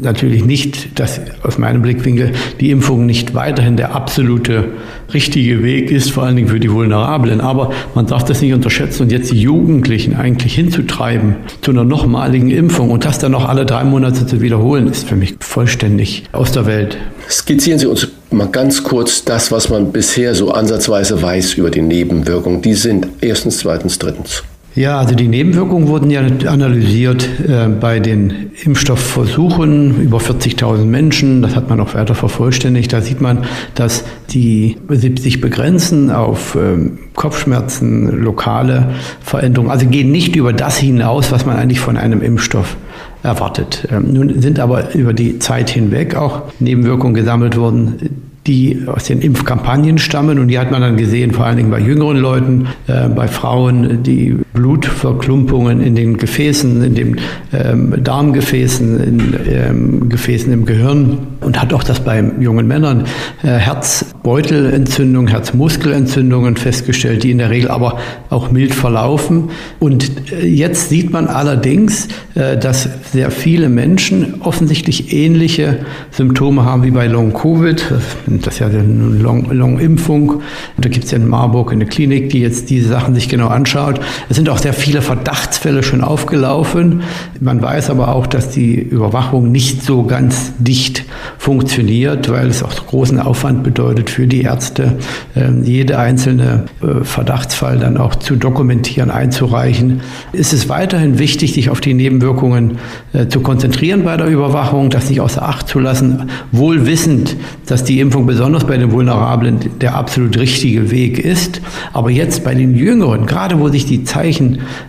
natürlich nicht, dass aus meinem Blickwinkel die Impfung nicht weiterhin der absolute richtige Weg ist, vor allen Dingen für die Vulnerablen. Aber man darf das nicht unterschätzen und jetzt die Jugendlichen eigentlich hinzutreiben zu einer nochmaligen Impfung und das dann noch alle drei Monate zu wiederholen, ist für mich vollständig aus der Welt. Skizzieren Sie uns mal ganz kurz das, was man bisher so ansatzweise weiß über die Nebenwirkungen. Die sind erstens, zweitens, drittens. Ja, also die Nebenwirkungen wurden ja analysiert äh, bei den Impfstoffversuchen über 40.000 Menschen. Das hat man auch weiter vervollständigt. Da sieht man, dass die sich begrenzen auf ähm, Kopfschmerzen, lokale Veränderungen. Also gehen nicht über das hinaus, was man eigentlich von einem Impfstoff erwartet. Ähm, nun sind aber über die Zeit hinweg auch Nebenwirkungen gesammelt worden, die aus den Impfkampagnen stammen. Und die hat man dann gesehen, vor allen Dingen bei jüngeren Leuten, äh, bei Frauen, die Blutverklumpungen in den Gefäßen, in den ähm, Darmgefäßen, in ähm, Gefäßen im Gehirn und hat auch das bei jungen Männern äh, Herzbeutelentzündungen, Herzmuskelentzündungen festgestellt, die in der Regel aber auch mild verlaufen. Und äh, jetzt sieht man allerdings, äh, dass sehr viele Menschen offensichtlich ähnliche Symptome haben wie bei Long-Covid das ist ja eine Long-Impfung. Long da gibt es ja in Marburg eine Klinik, die jetzt diese Sachen sich genau anschaut. Es sind auch sehr viele Verdachtsfälle schon aufgelaufen. Man weiß aber auch, dass die Überwachung nicht so ganz dicht funktioniert, weil es auch großen Aufwand bedeutet für die Ärzte, ähm, jede einzelne äh, Verdachtsfall dann auch zu dokumentieren, einzureichen. Es ist weiterhin wichtig, sich auf die Nebenwirkungen äh, zu konzentrieren bei der Überwachung, das nicht außer Acht zu lassen, wohl wissend, dass die Impfung besonders bei den Vulnerablen der absolut richtige Weg ist. Aber jetzt bei den Jüngeren, gerade wo sich die Zeichen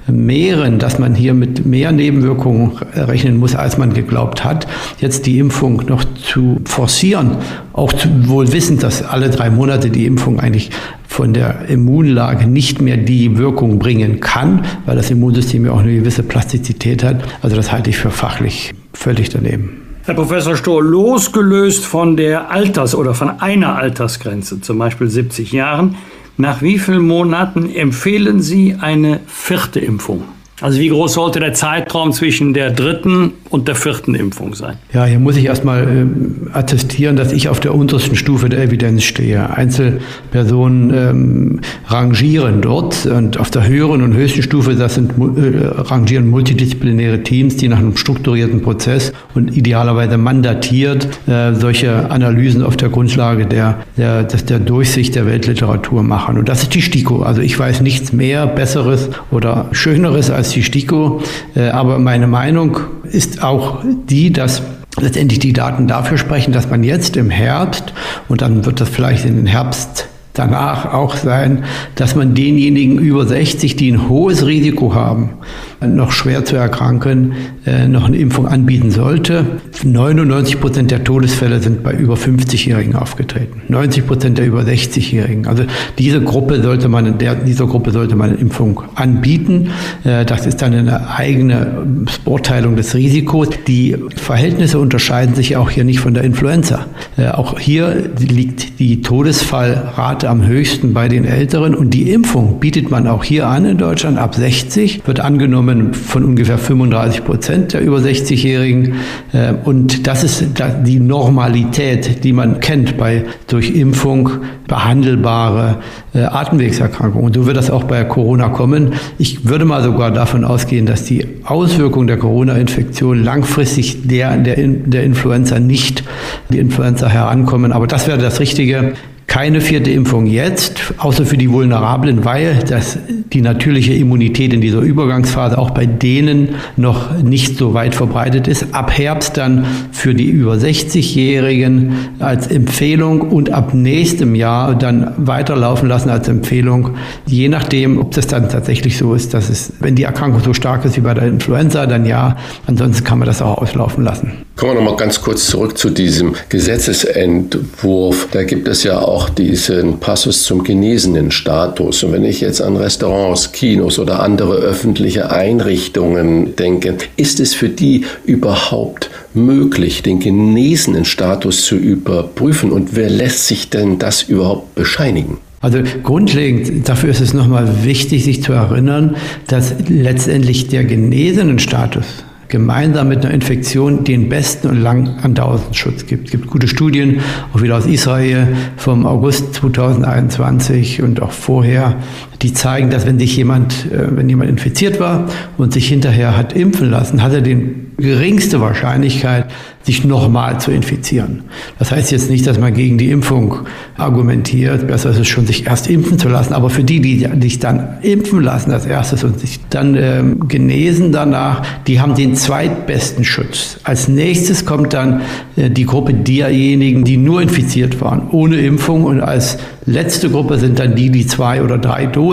mehren, dass man hier mit mehr Nebenwirkungen rechnen muss, als man geglaubt hat, jetzt die Impfung noch zu forcieren, auch wohl wissend, dass alle drei Monate die Impfung eigentlich von der Immunlage nicht mehr die Wirkung bringen kann, weil das Immunsystem ja auch eine gewisse Plastizität hat. Also das halte ich für fachlich völlig daneben. Herr Professor Stohr, losgelöst von der Alters- oder von einer Altersgrenze, zum Beispiel 70 Jahren, nach wie vielen Monaten empfehlen Sie eine vierte Impfung? Also wie groß sollte der Zeitraum zwischen der dritten und der vierten Impfung sein? Ja, hier muss ich erstmal äh, attestieren, dass ich auf der untersten Stufe der Evidenz stehe. Einzelpersonen ähm, rangieren dort und auf der höheren und höchsten Stufe, das sind äh, rangieren multidisziplinäre Teams, die nach einem strukturierten Prozess und idealerweise mandatiert äh, solche Analysen auf der Grundlage der, der, der Durchsicht der Weltliteratur machen. Und das ist die STIKO. Also ich weiß nichts mehr, Besseres oder Schöneres als als die STIKO. Äh, aber meine Meinung ist auch die, dass letztendlich die Daten dafür sprechen, dass man jetzt im Herbst, und dann wird das vielleicht in den Herbst danach auch sein, dass man denjenigen über 60, die ein hohes Risiko haben, noch schwer zu erkranken, äh, noch eine Impfung anbieten sollte. 99 Prozent der Todesfälle sind bei über 50-Jährigen aufgetreten. 90 Prozent der über 60-Jährigen. Also diese Gruppe sollte man, der, dieser Gruppe sollte man eine Impfung anbieten. Äh, das ist dann eine eigene Beurteilung des Risikos. Die Verhältnisse unterscheiden sich auch hier nicht von der Influenza. Äh, auch hier liegt die Todesfallrate am höchsten bei den Älteren und die Impfung bietet man auch hier an in Deutschland ab 60, wird angenommen von ungefähr 35 Prozent der über 60-Jährigen. Äh, und das ist die Normalität, die man kennt bei durch Impfung behandelbare äh, Atemwegserkrankungen. Und so wird das auch bei Corona kommen. Ich würde mal sogar davon ausgehen, dass die Auswirkungen der Corona-Infektion langfristig der, der, der Influenza nicht die Influenza herankommen. Aber das wäre das Richtige keine vierte Impfung jetzt, außer für die Vulnerablen, weil das, die natürliche Immunität in dieser Übergangsphase auch bei denen noch nicht so weit verbreitet ist. Ab Herbst dann für die über 60-Jährigen als Empfehlung und ab nächstem Jahr dann weiterlaufen lassen als Empfehlung, je nachdem, ob das dann tatsächlich so ist, dass es, wenn die Erkrankung so stark ist wie bei der Influenza, dann ja, ansonsten kann man das auch auslaufen lassen. Kommen wir nochmal ganz kurz zurück zu diesem Gesetzesentwurf. Da gibt es ja auch diesen Passus zum genesenen Status. Und wenn ich jetzt an Restaurants, Kinos oder andere öffentliche Einrichtungen denke, ist es für die überhaupt möglich, den genesenen Status zu überprüfen? Und wer lässt sich denn das überhaupt bescheinigen? Also grundlegend dafür ist es nochmal wichtig, sich zu erinnern, dass letztendlich der genesenen Status gemeinsam mit einer Infektion den besten und lang andauernden Schutz gibt. Es gibt gute Studien, auch wieder aus Israel vom August 2021 und auch vorher, die zeigen, dass wenn sich jemand, äh, wenn jemand infiziert war und sich hinterher hat impfen lassen, hat er den geringste Wahrscheinlichkeit, sich nochmal zu infizieren. Das heißt jetzt nicht, dass man gegen die Impfung argumentiert. Besser ist es schon, sich erst impfen zu lassen. Aber für die, die sich dann impfen lassen als erstes und sich dann ähm, genesen danach, die haben den zweitbesten Schutz. Als nächstes kommt dann äh, die Gruppe derjenigen, die nur infiziert waren, ohne Impfung. Und als letzte Gruppe sind dann die, die zwei oder drei Dosen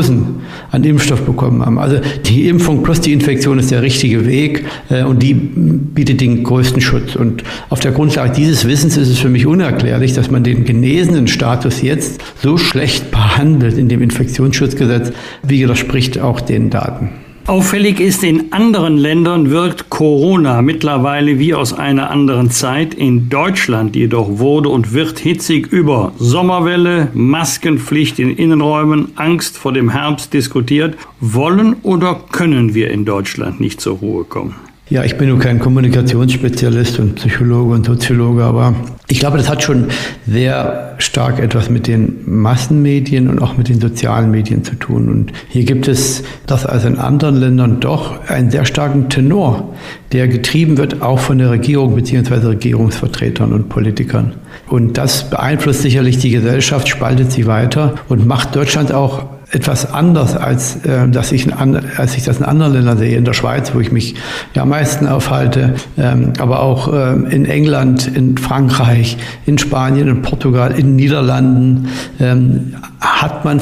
an Impfstoff bekommen haben. Also die Impfung plus die Infektion ist der richtige Weg äh, und die bietet den größten Schutz. Und auf der Grundlage dieses Wissens ist es für mich unerklärlich, dass man den genesenen Status jetzt so schlecht behandelt in dem Infektionsschutzgesetz, wie widerspricht auch den Daten. Auffällig ist, in anderen Ländern wirkt Corona mittlerweile wie aus einer anderen Zeit. In Deutschland jedoch wurde und wird hitzig über Sommerwelle, Maskenpflicht in Innenräumen, Angst vor dem Herbst diskutiert. Wollen oder können wir in Deutschland nicht zur Ruhe kommen? Ja, ich bin nur kein Kommunikationsspezialist und Psychologe und Soziologe, aber ich glaube, das hat schon sehr stark etwas mit den Massenmedien und auch mit den sozialen Medien zu tun. Und hier gibt es das als in anderen Ländern doch einen sehr starken Tenor, der getrieben wird auch von der Regierung bzw. Regierungsvertretern und Politikern. Und das beeinflusst sicherlich die Gesellschaft, spaltet sie weiter und macht Deutschland auch etwas anders, als, äh, dass ich, als ich das in anderen Ländern sehe. In der Schweiz, wo ich mich ja am meisten aufhalte, ähm, aber auch äh, in England, in Frankreich, in Spanien, in Portugal, in Niederlanden ähm, hat man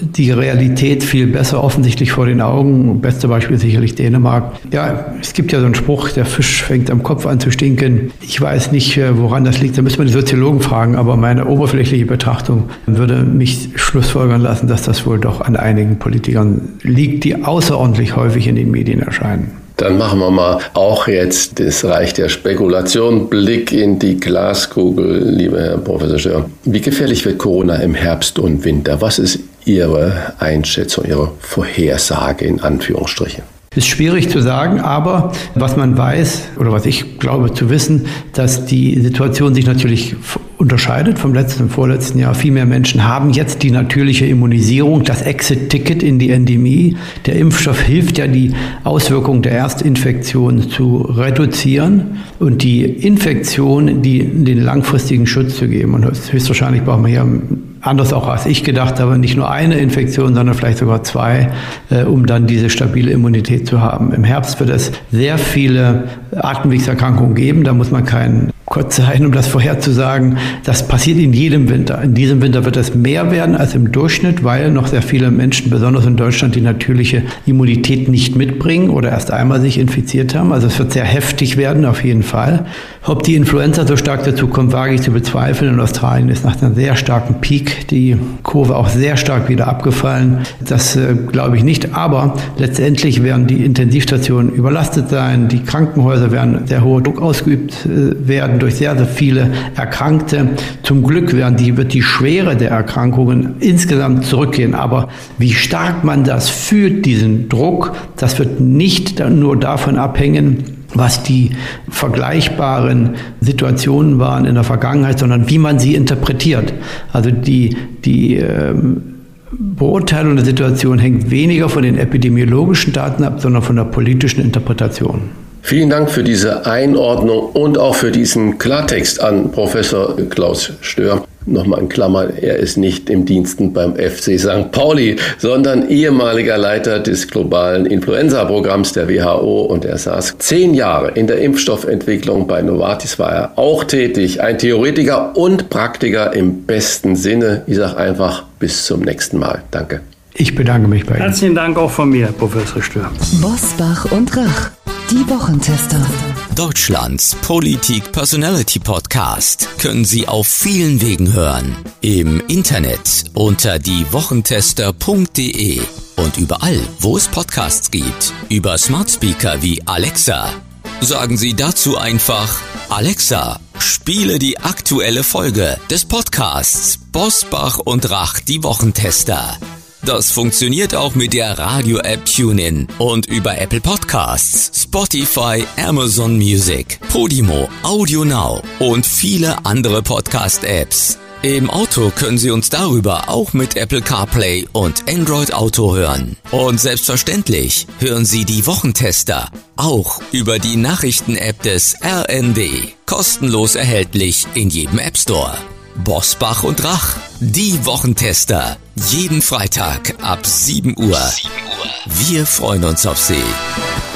die Realität viel besser offensichtlich vor den Augen. Beste Beispiel sicherlich Dänemark. Ja, es gibt ja so einen Spruch, der Fisch fängt am Kopf an zu stinken. Ich weiß nicht, äh, woran das liegt. Da müssen wir die Soziologen fragen, aber meine oberflächliche Betrachtung würde mich schlussfolgern lassen, dass das wohl doch doch an einigen Politikern liegt, die außerordentlich häufig in den Medien erscheinen. Dann machen wir mal auch jetzt das Reich der Spekulation. Blick in die Glaskugel, lieber Herr Professor Stör. Wie gefährlich wird Corona im Herbst und Winter? Was ist Ihre Einschätzung, Ihre Vorhersage in Anführungsstrichen? Ist schwierig zu sagen, aber was man weiß oder was ich glaube zu wissen, dass die Situation sich natürlich unterscheidet vom letzten und vorletzten Jahr. Viel mehr Menschen haben jetzt die natürliche Immunisierung, das Exit-Ticket in die Endemie. Der Impfstoff hilft ja, die Auswirkungen der Erstinfektion zu reduzieren und die Infektion, die den langfristigen Schutz zu geben. Und höchstwahrscheinlich brauchen wir hier anders auch als ich gedacht habe, nicht nur eine Infektion, sondern vielleicht sogar zwei, äh, um dann diese stabile Immunität zu haben. Im Herbst wird es sehr viele Atemwegserkrankungen geben, da muss man kein kurz sein, um das vorherzusagen. Das passiert in jedem Winter. In diesem Winter wird es mehr werden als im Durchschnitt, weil noch sehr viele Menschen, besonders in Deutschland, die natürliche Immunität nicht mitbringen oder erst einmal sich infiziert haben. Also es wird sehr heftig werden, auf jeden Fall. Ob die Influenza so stark dazu kommt, wage ich zu bezweifeln. In Australien ist nach einem sehr starken Peak die Kurve auch sehr stark wieder abgefallen. Das äh, glaube ich nicht. Aber letztendlich werden die Intensivstationen überlastet sein. Die Krankenhäuser werden sehr hoher Druck ausgeübt äh, werden durch sehr, sehr viele Erkrankte. Zum Glück werden die, wird die Schwere der Erkrankungen insgesamt zurückgehen. Aber wie stark man das fühlt, diesen Druck, das wird nicht nur davon abhängen, was die vergleichbaren Situationen waren in der Vergangenheit, sondern wie man sie interpretiert. Also die, die ähm, Beurteilung der Situation hängt weniger von den epidemiologischen Daten ab, sondern von der politischen Interpretation. Vielen Dank für diese Einordnung und auch für diesen Klartext an Professor Klaus Stör. Nochmal in Klammern, er ist nicht im Diensten beim FC St. Pauli, sondern ehemaliger Leiter des globalen Influenza-Programms der WHO und er saß zehn Jahre in der Impfstoffentwicklung bei Novartis, war er auch tätig. Ein Theoretiker und Praktiker im besten Sinne. Ich sage einfach bis zum nächsten Mal. Danke. Ich bedanke mich bei Ihnen. Herzlichen Dank auch von mir, Professor Stör. Bosbach und Rach, die Wochentester. Deutschlands Politik-Personality-Podcast können Sie auf vielen Wegen hören. Im Internet unter diewochentester.de und überall, wo es Podcasts gibt. Über Smart Speaker wie Alexa. Sagen Sie dazu einfach Alexa, spiele die aktuelle Folge des Podcasts Bosbach und Rach, die Wochentester. Das funktioniert auch mit der Radio-App TuneIn und über Apple Podcasts, Spotify, Amazon Music, Podimo, Audio Now und viele andere Podcast-Apps. Im Auto können Sie uns darüber auch mit Apple CarPlay und Android Auto hören. Und selbstverständlich hören Sie die Wochentester auch über die Nachrichten-App des RND. Kostenlos erhältlich in jedem App Store. Bosbach und Rach, die Wochentester. Jeden Freitag ab 7 Uhr. Wir freuen uns auf Sie.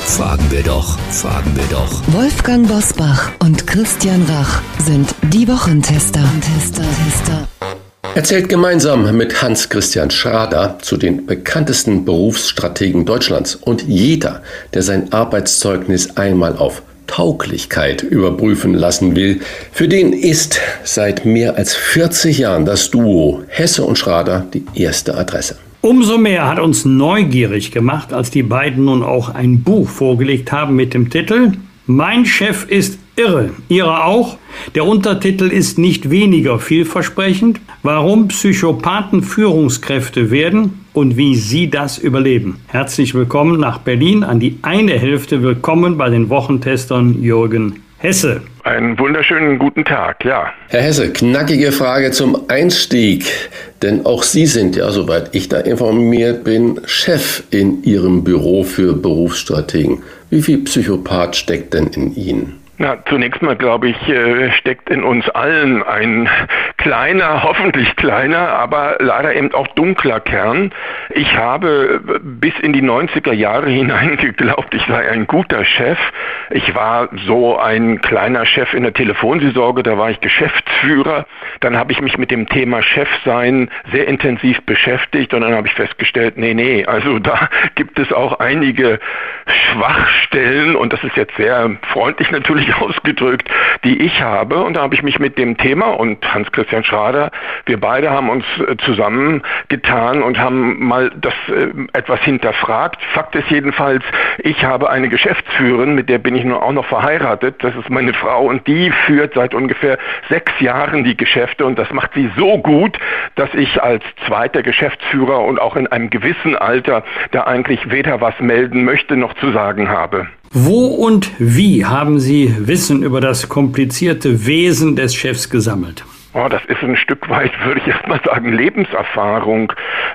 Fragen wir doch, fragen wir doch. Wolfgang Bosbach und Christian Rach sind die Wochentester. Tester, Tester. Erzählt gemeinsam mit Hans-Christian Schrader zu den bekanntesten Berufsstrategen Deutschlands und jeder, der sein Arbeitszeugnis einmal auf Tauglichkeit überprüfen lassen will, für den ist seit mehr als 40 Jahren das Duo Hesse und Schrader die erste Adresse. Umso mehr hat uns neugierig gemacht, als die beiden nun auch ein Buch vorgelegt haben mit dem Titel Mein Chef ist irre. Ihre auch? Der Untertitel ist nicht weniger vielversprechend. Warum Psychopathen Führungskräfte werden und wie Sie das überleben. Herzlich willkommen nach Berlin an die eine Hälfte. Willkommen bei den Wochentestern Jürgen Hesse. Einen wunderschönen guten Tag, ja. Herr Hesse, knackige Frage zum Einstieg. Denn auch Sie sind ja, soweit ich da informiert bin, Chef in Ihrem Büro für Berufsstrategen. Wie viel Psychopath steckt denn in Ihnen? Na, zunächst mal glaube ich, äh, steckt in uns allen ein kleiner, <laughs> hoffentlich kleiner, aber leider eben auch dunkler Kern. Ich habe bis in die 90er Jahre <laughs> hinein geglaubt, ich sei ein guter Chef. Ich war so ein kleiner Chef in der Telefonseelsorge, da war ich Geschäftsführer. Dann habe ich mich mit dem Thema Chefsein sehr intensiv beschäftigt und dann habe ich festgestellt, nee, nee, also <laughs> da gibt es auch einige Schwachstellen und das ist jetzt sehr freundlich natürlich freundlich <laughs> ausgedrückt, die ich habe. Und da habe ich mich mit dem Thema und Hans-Christian Schrader, wir beide haben uns äh, zusammengetan und haben mal das äh, etwas hinterfragt. Fakt ist jedenfalls, ich habe eine Geschäftsführerin, mit der bin ich nur auch noch verheiratet. Das ist meine Frau und die führt seit ungefähr sechs Jahren die Geschäfte und das macht sie so gut, dass ich als zweiter Geschäftsführer und auch in einem gewissen Alter da eigentlich weder was melden möchte noch zu sagen habe. Wo und wie haben Sie Wissen über das komplizierte Wesen des Chefs gesammelt? Oh, das ist ein Stück weit, <laughs> würde ich erst mal sagen, Lebenserfahrung.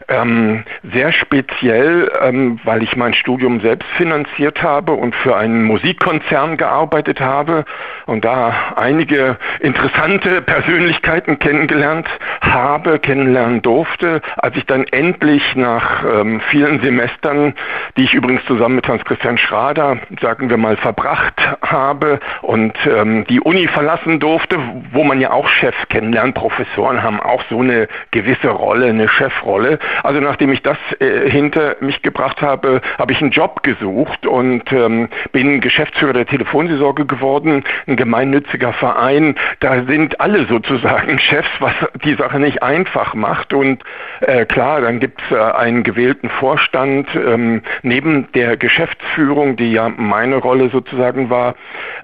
Ähm, sehr speziell, ähm, weil ich mein Studium selbst finanziert habe und für einen Musikkonzern gearbeitet habe und da einige interessante Persönlichkeiten kennengelernt habe, kennenlernen durfte. Als ich dann endlich nach ähm, vielen Semestern, die ich übrigens zusammen mit Hans-Christian Schrader, sagen wir mal, verbracht habe und ähm, die Uni verlassen durfte, wo man ja auch Chefs kennt, Lernprofessoren haben auch so eine gewisse Rolle, eine Chefrolle. Also nachdem ich das äh, hinter mich gebracht habe, habe ich einen Job gesucht und ähm, bin Geschäftsführer der Telefonseelsorge geworden, ein gemeinnütziger Verein. Da sind alle sozusagen <laughs> Chefs, was die Sache nicht einfach macht. Und äh, klar, dann gibt es äh, einen gewählten Vorstand ähm, neben der Geschäftsführung, die ja meine Rolle sozusagen war.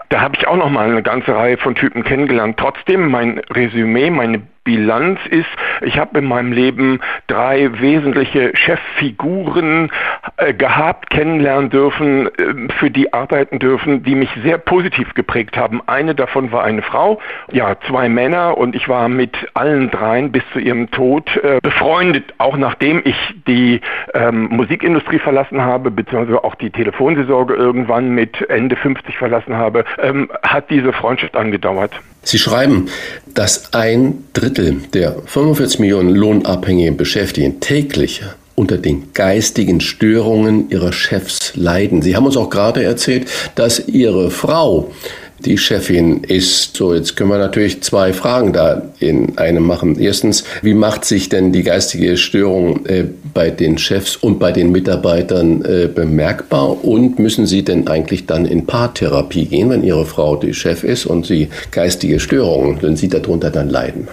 Da habe ich auch noch mal eine ganze Reihe von Typen kennengelernt. Trotzdem mein Resümee, meine Bilanz ist, ich habe in meinem Leben drei wesentliche Cheffiguren äh, gehabt, kennenlernen dürfen, äh, für die arbeiten dürfen, die mich sehr positiv geprägt haben. Eine davon war eine Frau, ja, zwei Männer und ich war mit allen dreien bis zu ihrem Tod äh, befreundet, auch nachdem ich die ähm, Musikindustrie verlassen habe, beziehungsweise auch die Telefonseelsorge irgendwann mit Ende 50 verlassen habe, ähm, hat diese Freundschaft angedauert. Sie schreiben, dass ein Drittel der 45 Millionen lohnabhängigen Beschäftigten täglich unter den geistigen Störungen ihrer Chefs leiden. Sie haben uns auch gerade erzählt, dass Ihre Frau die Chefin ist. So, jetzt können wir natürlich zwei Fragen da in einem machen. Erstens, wie macht sich denn die geistige Störung äh, bei den Chefs und bei den Mitarbeitern äh, bemerkbar? Und müssen Sie denn eigentlich dann in Paartherapie gehen, wenn Ihre Frau die Chef ist und Sie geistige Störungen, wenn Sie darunter dann leiden?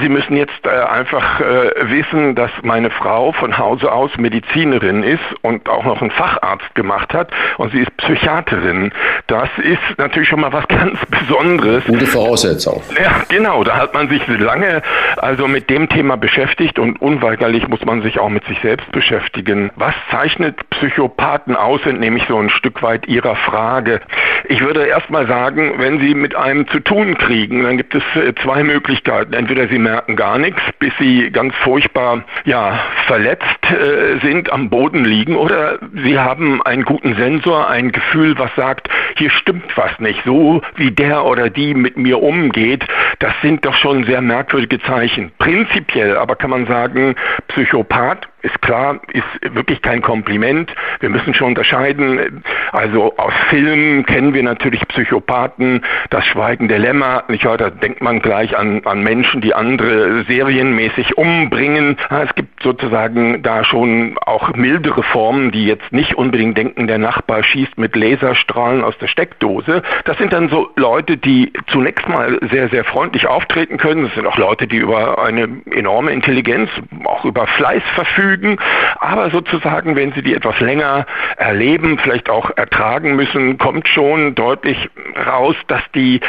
Sie müssen jetzt äh, einfach äh, wissen, dass meine Frau von Hause aus Medizinerin ist und auch noch einen Facharzt gemacht hat und sie ist Psychiaterin. Das ist natürlich schon mal was ganz Besonderes. Gute Voraussetzung. Ja, genau. Da hat man sich lange also mit dem Thema beschäftigt und unweigerlich muss man sich auch mit sich selbst beschäftigen. Was zeichnet Psychopathen aus, entnehme ich so ein Stück weit Ihrer Frage. Ich würde erst mal sagen, wenn Sie mit einem zu tun kriegen, dann gibt es äh, zwei Möglichkeiten. Entweder sie merken gar nichts, bis sie ganz furchtbar ja, verletzt äh, sind, am Boden liegen oder sie haben einen guten Sensor, ein Gefühl, was sagt, hier stimmt was nicht. So wie der oder die mit mir umgeht, das sind doch schon sehr merkwürdige Zeichen. Prinzipiell aber kann man sagen, Psychopath ist klar, ist wirklich kein Kompliment. Wir müssen schon unterscheiden. Also aus Filmen kennen wir natürlich Psychopathen, das Schweigen der Lämmer. Nicht wahr? Da denkt man gleich an, an Menschen, die andere serienmäßig umbringen. Es gibt sozusagen da schon auch mildere Formen, die jetzt nicht unbedingt denken, der Nachbar schießt mit Laserstrahlen aus der Steckdose. Das sind dann so Leute, die zunächst mal sehr, sehr freundlich auftreten können. Das sind auch Leute, die über eine enorme Intelligenz, auch über Fleiß verfügen verfügen, aber sozusagen, wenn Sie die etwas länger erleben, vielleicht auch ertragen müssen, kommt schon deutlich raus, dass die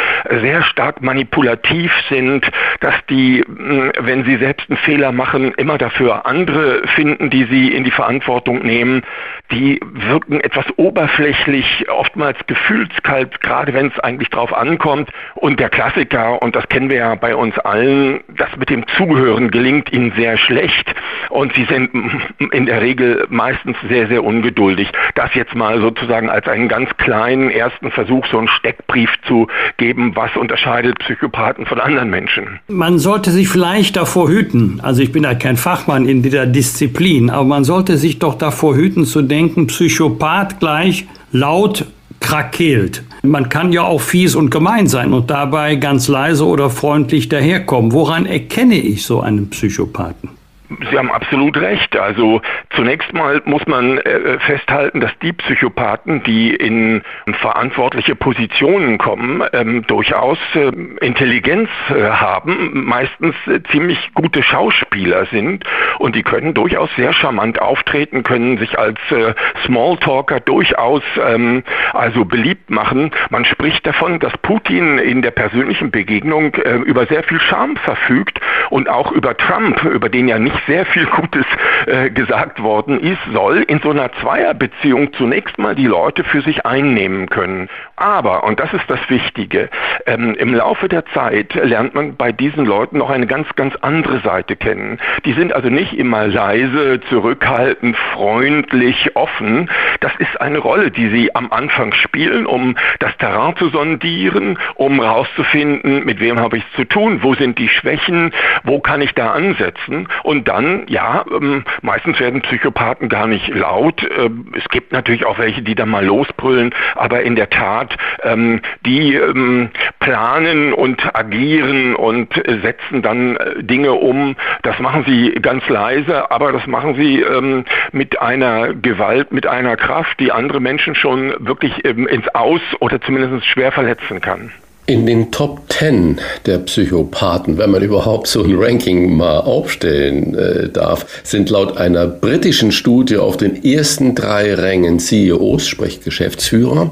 sehr stark manipulativ sind, dass die, hm, wenn sie selbst einen Fehler machen, immer dafür andere finden, die sie in die Verantwortung nehmen. Die wirken etwas oberflächlich, oftmals gefühlskalt, gerade wenn es eigentlich drauf ankommt. Und der Klassiker, und das kennen wir ja bei uns allen, das mit dem Zuhören gelingt ihnen sehr schlecht und sie sind in der Regel meistens sehr, sehr ungeduldig. Das jetzt mal sozusagen als einen ganz kleinen ersten Versuch, so einen Steckbrief zu geben, was unterscheidet Psychopathen von anderen Menschen. Man sollte sich vielleicht davor hüten, also ich bin ja kein Fachmann in dieser Disziplin, aber man sollte sich doch davor hüten zu denken, Psychopath gleich laut krakeelt. Man kann ja auch fies und gemein sein und dabei ganz leise oder freundlich daherkommen. Woran erkenne ich so einen Psychopathen? Sie haben absolut recht. Also zunächst mal muss man äh, festhalten, dass die Psychopathen, die in verantwortliche Positionen kommen, ähm, durchaus äh, Intelligenz äh, haben, meistens äh, ziemlich gute Schauspieler sind und die können durchaus sehr charmant auftreten, können sich als äh, Smalltalker durchaus ähm, also beliebt machen. Man spricht davon, dass Putin in der persönlichen Begegnung über sehr viel Charme verfügt und auch über Trump, über den ja nicht sehr viel Gutes äh, gesagt worden ist, soll in so einer Zweierbeziehung zunächst mal die Leute für sich einnehmen können. Aber, und das ist das Wichtige, ähm, im Laufe der Zeit lernt man bei diesen Leuten noch eine ganz, ganz andere Seite kennen. Die sind also nicht immer leise, zurückhaltend, freundlich, offen. Das ist eine Rolle, die sie am Anfang spielen, um das Terrain zu sondieren, um rauszufinden, mit wem habe ich es zu tun, wo sind die Schwächen, wo kann ich da ansetzen. Und dann, ja, ähm, meistens werden Psychopathen gar nicht laut. Ähm, es gibt natürlich auch welche, die da mal losbrüllen, aber in der Tat, ähm, die planen und agieren und setzen dann äh, Dinge um. Das machen sie ganz leise, aber das machen sie mit einer Gewalt, mit einer Kraft, die andere Menschen schon wirklich ins Aus oder zumindest schwer verletzen kann. In den Top 10 der Psychopathen, wenn man überhaupt so ein Ranking mal aufstellen äh, darf, sind laut einer britischen Studie auf den ersten drei Rängen CEOs, sprich Geschäftsführer,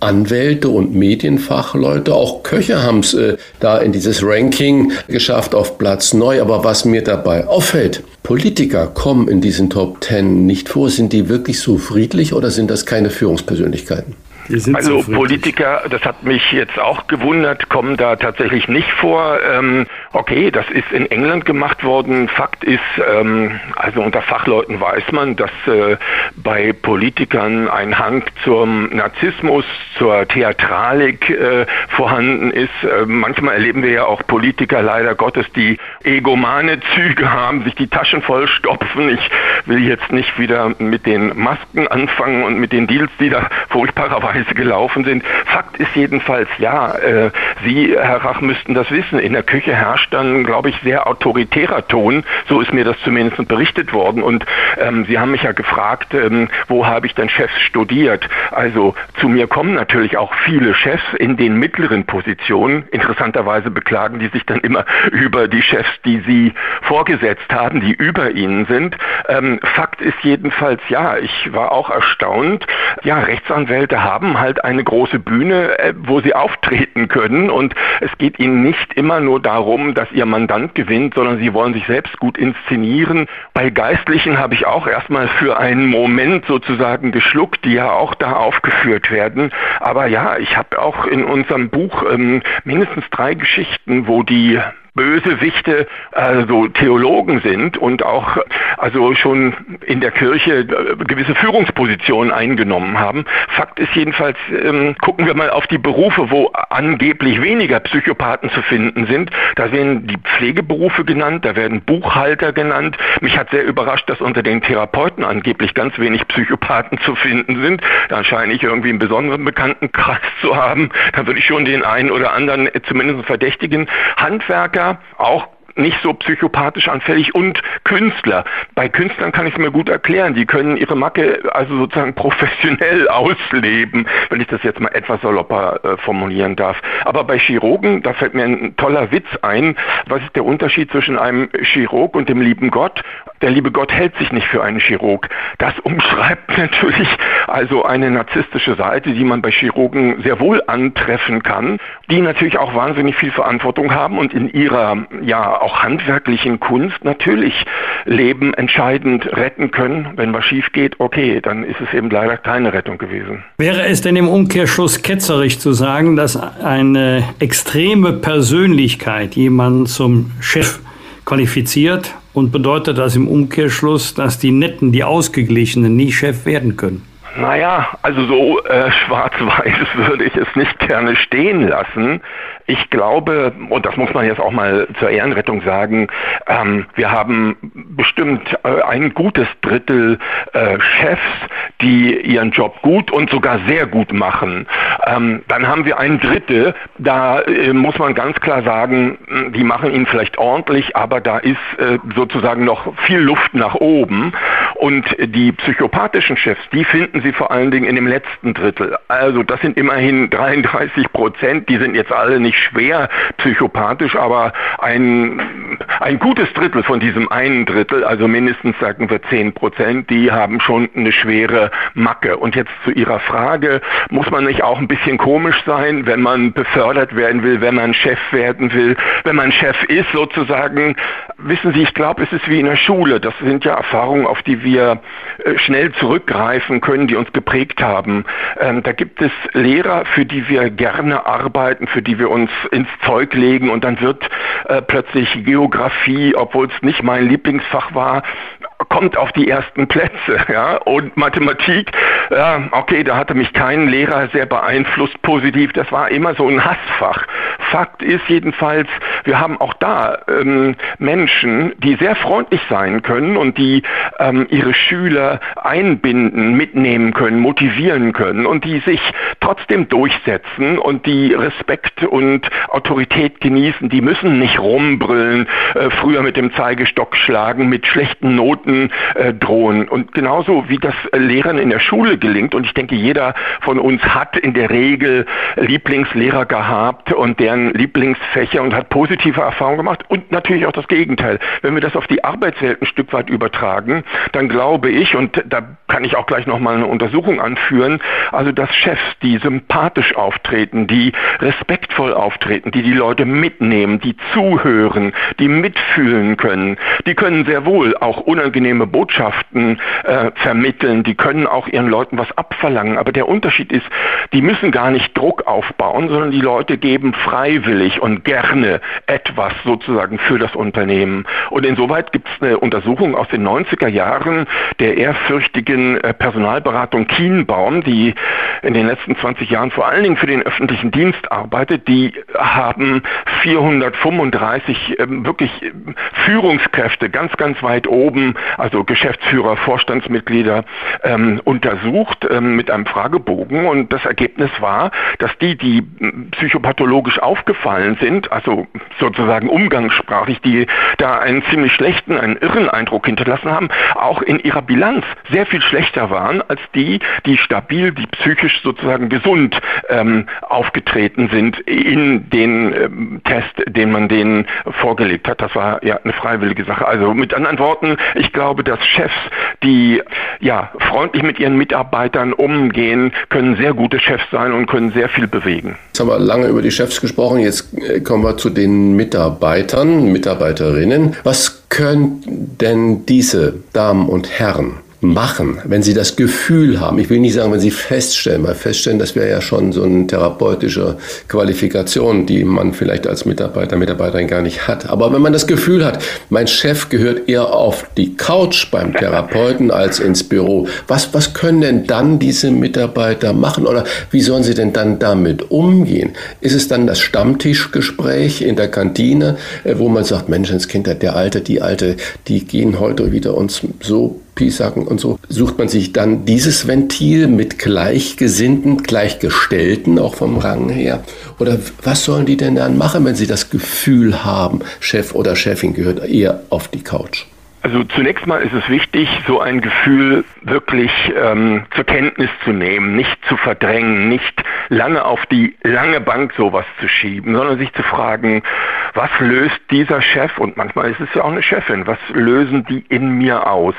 Anwälte und Medienfachleute, auch Köche haben es äh, da in dieses Ranking geschafft auf Platz neu. Aber was mir dabei auffällt, Politiker kommen in diesen Top 10 nicht vor. Sind die wirklich so friedlich oder sind das keine Führungspersönlichkeiten? Also Politiker, das hat mich jetzt auch gewundert, kommen da tatsächlich nicht vor. Ähm, okay, das ist in England gemacht worden. Fakt ist, ähm, also unter Fachleuten weiß man, dass äh, bei Politikern ein Hang zum Narzissmus, zur Theatralik äh, vorhanden ist. Äh, manchmal erleben wir ja auch Politiker leider Gottes, die egomane Züge haben, sich die Taschen vollstopfen. Ich will jetzt nicht wieder mit den Masken anfangen und mit den Deals, die da furchtbarerweise Weise gelaufen sind. Fakt ist jedenfalls, ja, äh, Sie, Herr Rach, müssten das wissen. In der Küche herrscht dann, glaube ich, sehr autoritärer Ton. So ist mir das zumindest berichtet worden. Und ähm, Sie haben mich ja gefragt, ähm, wo habe ich denn Chefs studiert? Also zu mir kommen natürlich auch viele Chefs in den mittleren Positionen. Interessanterweise beklagen die sich dann immer über die Chefs, die sie vorgesetzt haben, die über ihnen sind. Ähm, Fakt ist jedenfalls, ja, ich war auch erstaunt. Ja, Rechtsanwälte haben haben halt eine große Bühne, äh, wo sie auftreten können und es geht ihnen nicht immer nur darum, dass ihr Mandant gewinnt, sondern sie wollen sich selbst gut inszenieren. Bei Geistlichen habe ich auch erstmal für einen Moment sozusagen geschluckt, die ja auch da aufgeführt werden. Aber ja, ich habe auch in unserem Buch ähm, mindestens drei Geschichten, wo die Bösewichte also Theologen sind und auch also schon in der Kirche äh, gewisse Führungspositionen eingenommen haben. Fakt ist jedenfalls, ähm, gucken wir mal auf die Berufe, wo angeblich weniger Psychopathen zu finden sind. Da werden die Pflegeberufe genannt, da werden Buchhalter genannt. Mich hat sehr überrascht, dass unter den Therapeuten angeblich ganz wenig Psychopathen zu finden sind. Da scheine ich irgendwie einen besonderen Bekanntenkreis zu haben. Da würde ich schon den einen oder anderen zumindest verdächtigen. Handwerker auch nicht so psychopathisch anfällig und Künstler. Bei Künstlern kann ich es mir gut erklären. Die können ihre Macke also sozusagen <laughs> professionell ausleben, wenn ich das jetzt mal etwas salopper äh, formulieren darf. Aber bei Chirurgen, da fällt mir ein toller Witz ein. Was ist der Unterschied zwischen einem Chirurg und dem lieben Gott? Der liebe Gott hält sich nicht für einen Chirurg. Das umschreibt <laughs> natürlich also eine narzisstische Seite, die man bei Chirurgen sehr wohl antreffen kann, die natürlich auch wahnsinnig viel Verantwortung haben und in ihrer ja auch handwerklichen Kunst natürlich Leben entscheidend retten können. Wenn was schief geht, okay, dann ist es eben leider keine Rettung gewesen. Wäre es denn im Umkehrschluss ketzerisch zu sagen, dass eine extreme Persönlichkeit jemanden zum Chef qualifiziert und bedeutet das im Umkehrschluss, dass die Netten, die Ausgeglichenen nie Chef werden können? Naja, also so äh, <laughs> schwarz-weiß würde ich es nicht gerne stehen lassen. Ich glaube, und das muss man jetzt auch mal zur Ehrenrettung sagen, ähm, wir haben bestimmt äh, ein gutes Drittel äh, Chefs, die ihren Job gut und sogar sehr gut machen. Ähm, dann haben wir ein Drittel, da äh, muss man ganz klar sagen, die machen ihn vielleicht ordentlich, aber da ist äh, sozusagen noch viel Luft nach oben. Und die psychopathischen Chefs, die finden Sie vor allen Dingen in dem letzten Drittel. Also das sind immerhin 33 Prozent, die sind jetzt alle nicht schwer psychopathisch, aber ein, ein gutes Drittel von diesem einen Drittel, also mindestens sagen wir 10 Prozent, die haben schon eine schwere Macke. Und jetzt zu Ihrer Frage, muss man nicht auch ein bisschen komisch sein, wenn man befördert werden will, wenn man Chef werden will, wenn man Chef ist sozusagen? Wissen Sie, ich glaube, es ist wie in der Schule. Das sind ja Erfahrungen, auf die wir wir äh, schnell zurückgreifen können, die uns geprägt haben. Ähm, da gibt es Lehrer, für die wir gerne arbeiten, für die wir uns ins Zeug legen und dann wird äh, plötzlich Geografie, obwohl es nicht mein Lieblingsfach war, kommt auf die ersten Plätze, <laughs> ja, und Mathematik, ja, okay, da hatte mich kein Lehrer sehr beeinflusst positiv, das war immer so ein Hassfach. Fakt ist jedenfalls, wir haben auch da ähm, Menschen, die sehr freundlich sein können und die ähm, ihre Schüler einbinden, mitnehmen können, motivieren können und die sich trotzdem durchsetzen und die Respekt und Autorität genießen, die müssen nicht rumbrüllen, äh, früher mit dem Zeigestock schlagen, mit schlechten Noten äh, drohen. Und genauso wie das Lehrern in der Schule gelingt, und ich denke, jeder von uns hat in der Regel Lieblingslehrer gehabt und deren Lieblingsfächer und hat positive Erfahrungen gemacht und natürlich auch das Gegenteil. Wenn wir das auf die Arbeitswelt ein Stück weit übertragen, dann glaube ich, und da kann ich auch gleich nochmal eine Untersuchung anführen, also dass Chefs, die sympathisch auftreten, die respektvoll auftreten, die die Leute mitnehmen, die zuhören, die mitfühlen können, die können sehr wohl auch unangenehme Botschaften äh, vermitteln, die können auch ihren Leuten was abverlangen. Aber der Unterschied ist, die müssen gar nicht Druck aufbauen, sondern die Leute geben freiwillig und gerne etwas sozusagen für das Unternehmen. Und insoweit gibt es eine Untersuchung aus den 90er Jahren der ehrfürchtigen äh, Personalberatung Kienbaum, die in den letzten 20 Jahren vor allen Dingen für den öffentlichen Dienst arbeitet. Die haben 435 ähm, wirklich ähm, Führungskräfte ganz, ganz weit oben, also Geschäftsführer, Vorstandsmitglieder ähm, untersucht ähm, mit einem Fragebogen. Und das Ergebnis war, dass die, die psychopathologisch aufgefallen sind, also sozusagen umgangssprachlich, die da einen ziemlich schlechten, einen irren Eindruck hinterlassen haben, auch in ihrer Bilanz sehr viel schlechter waren als die, die stabil, die psychisch sozusagen gesund ähm, aufgetreten sind in den ähm, Test, den man denen vorgelegt hat. Das war ja eine freiwillige Sache. Also mit anderen Worten, ich glaube, dass Chefs, die ja freundlich mit ihren Mitarbeitern umgehen, können sehr gute Chefs sein und können sehr viel bewegen. Jetzt haben wir lange über die Chefs gesprochen, jetzt äh, kommen wir zu den Mitarbeitern, Mitarbeiterinnen. Was können denn diese Damen und Herren machen, wenn sie das Gefühl haben, ich will nicht sagen, wenn sie feststellen, weil feststellen, das wäre ja schon so eine therapeutische Qualifikation, die man vielleicht als Mitarbeiter, Mitarbeiterin gar nicht hat. Aber wenn man das Gefühl hat, mein Chef gehört eher auf die Couch beim Therapeuten als ins Büro, was, was können denn dann diese Mitarbeiter machen oder wie sollen sie denn dann damit umgehen? Ist es dann das Stammtischgespräch in der Kantine, äh, wo man sagt, Menschenskind, der Alte, die Alte, die gehen heute wieder uns so Piesacken und so, sucht man sich dann dieses Ventil mit Gleichgesinnten, Gleichgestellten, auch vom Rang her? Oder was sollen die denn dann machen, wenn sie das Gefühl haben, Chef oder Chefin gehört eher auf die Couch? Also zunächst mal ist es wichtig, so ein Gefühl wirklich ähm, zur Kenntnis zu nehmen, nicht zu verdrängen, nicht lange auf die lange Bank sowas zu schieben, sondern sich zu fragen, was löst dieser Chef, und manchmal ist es ja auch eine Chefin, was lösen die in mir aus?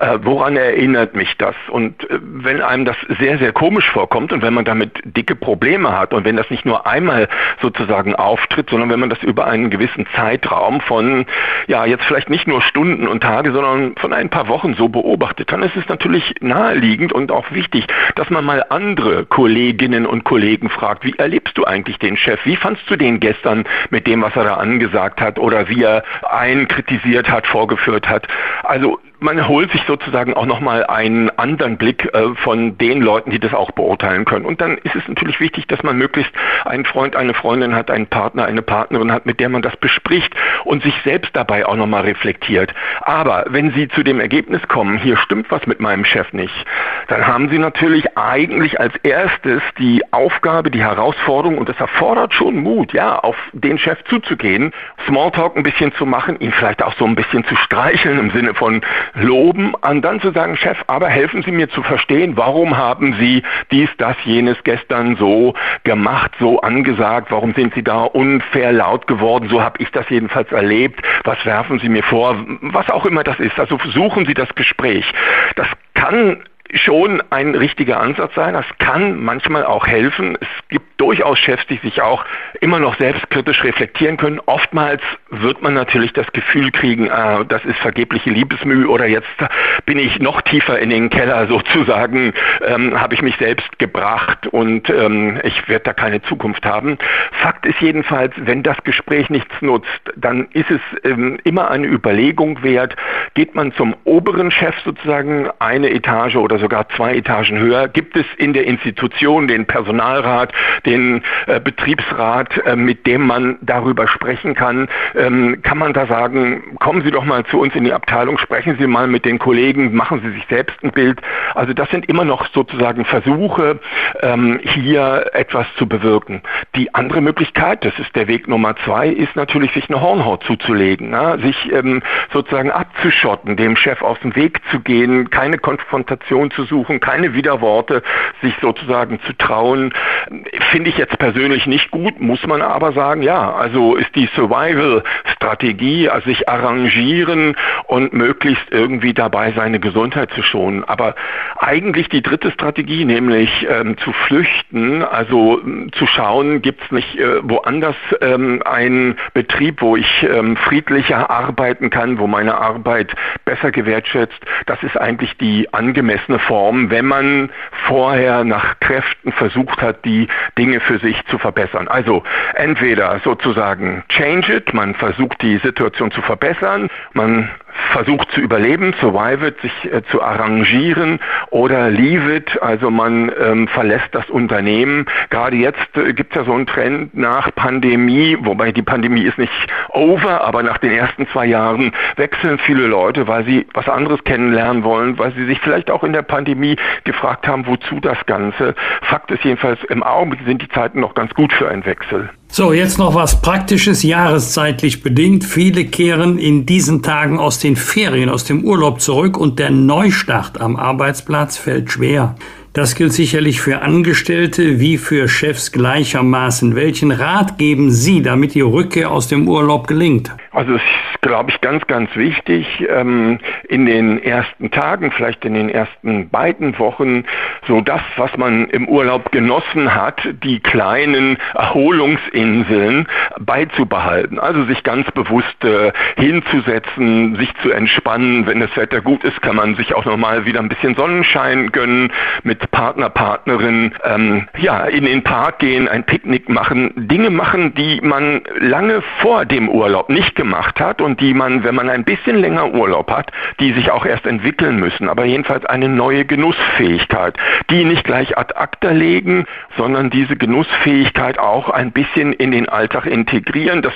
Äh, woran erinnert mich das? Und äh, wenn einem das sehr, sehr komisch vorkommt und wenn man damit dicke Probleme hat und wenn das nicht nur einmal sozusagen auftritt, sondern wenn man das über einen gewissen Zeitraum von, ja, jetzt vielleicht nicht nur Stunden und Tage, sondern von ein paar Wochen so beobachtet, dann ist es natürlich naheliegend und auch wichtig, dass man mal andere Kolleginnen und Kollegen fragt, wie erlebst du eigentlich den Chef? Wie fandst du den gestern mit dem, was er da angesagt hat oder wie er einen kritisiert hat, vorgeführt hat? Also man holt sich sozusagen auch nochmal einen anderen Blick äh, von den Leuten, die das auch beurteilen können. Und dann ist es natürlich wichtig, dass man möglichst einen Freund, eine Freundin hat, einen Partner, eine Partnerin hat, mit der man das bespricht und sich selbst dabei auch nochmal reflektiert. Aber wenn Sie zu dem Ergebnis kommen, hier stimmt was mit meinem Chef nicht, dann haben Sie natürlich eigentlich als erstes die Aufgabe, die Herausforderung, und das erfordert schon Mut, ja, auf den Chef zuzugehen, Smalltalk ein bisschen zu machen, ihn vielleicht auch so ein bisschen zu streicheln im Sinne von, loben, und dann zu sagen, Chef, aber helfen Sie mir zu verstehen, warum haben Sie dies, das, jenes gestern so gemacht, so angesagt, warum sind Sie da unfair laut geworden, so habe ich das jedenfalls erlebt, was werfen Sie mir vor, was auch immer das ist. Also suchen Sie das Gespräch. Das kann schon ein richtiger Ansatz sein. Das kann manchmal auch helfen. Es gibt durchaus Chefs, die sich auch immer noch selbstkritisch reflektieren können. Oftmals wird man natürlich das Gefühl kriegen, äh, das ist vergebliche Liebesmüh oder jetzt bin ich noch tiefer in den Keller sozusagen, ähm, habe ich mich selbst gebracht und ähm, ich werde da keine Zukunft haben. Fakt ist jedenfalls, wenn das Gespräch nichts nutzt, dann ist es ähm, immer eine Überlegung wert, geht man zum oberen Chef sozusagen eine Etage oder sogar zwei Etagen höher, gibt es in der Institution den Personalrat, den äh, Betriebsrat, äh, mit dem man darüber sprechen kann, ähm, kann man da sagen, kommen Sie doch mal zu uns in die Abteilung, sprechen Sie mal mit den Kollegen, machen Sie sich selbst ein Bild. Also das sind immer noch sozusagen Versuche, ähm, hier etwas zu bewirken. Die andere Möglichkeit, das ist der Weg Nummer zwei, ist natürlich, sich eine Hornhaut zuzulegen, ne? sich ähm, sozusagen abzuschotten, dem Chef aus dem Weg zu gehen, keine Konfrontation zu suchen, keine Widerworte, sich sozusagen zu trauen. Finde ich jetzt persönlich nicht gut, muss man aber sagen, ja, also ist die Survival-Strategie, also sich arrangieren und möglichst irgendwie dabei seine Gesundheit zu schonen. Aber eigentlich die dritte Strategie, nämlich ähm, zu flüchten, also ähm, zu schauen, gibt es nicht äh, woanders ähm, einen Betrieb, wo ich ähm, friedlicher arbeiten kann, wo meine Arbeit besser gewertschätzt. Das ist eigentlich die angemessene Form, wenn man vorher nach Kräften versucht hat, die Dinge für sich zu verbessern. Also entweder sozusagen change it, man versucht die Situation zu verbessern, man versucht zu überleben, survive it, sich äh, zu arrangieren oder leave it, also man ähm, verlässt das Unternehmen. Gerade jetzt äh, gibt es ja so einen Trend nach Pandemie, wobei die Pandemie ist nicht over, aber nach den ersten zwei Jahren wechseln viele Leute, weil sie was anderes kennenlernen wollen, weil sie sich vielleicht auch in der Pandemie gefragt haben, wozu das Ganze. Fakt ist jedenfalls, im Augenblick sind die Zeiten noch ganz gut für einen Wechsel. So, jetzt noch was Praktisches, jahreszeitlich bedingt. Viele kehren in diesen Tagen aus den Ferien, aus dem Urlaub zurück und der Neustart am Arbeitsplatz fällt schwer. Das gilt sicherlich für Angestellte wie für Chefs gleichermaßen. Welchen Rat geben Sie, damit die Rückkehr aus dem Urlaub gelingt? Also es ist, glaube ich, ganz, ganz wichtig, ähm, in den ersten Tagen, vielleicht in den ersten beiden Wochen, so das, was man im Urlaub genossen hat, die kleinen Erholungsinseln beizubehalten. Also sich ganz bewusst äh, hinzusetzen, sich zu entspannen. Wenn das Wetter gut ist, kann man sich auch nochmal wieder ein bisschen Sonnenschein gönnen, mit Partner, Partnerin, ähm, ja, in den Park gehen, ein Picknick machen, Dinge machen, die man lange vor dem Urlaub nicht gemacht gemacht hat und die man, wenn man ein bisschen länger Urlaub hat, die sich auch erst entwickeln müssen, aber jedenfalls eine neue Genussfähigkeit, die nicht gleich ad acta legen, sondern diese Genussfähigkeit auch ein bisschen in den Alltag integrieren. Das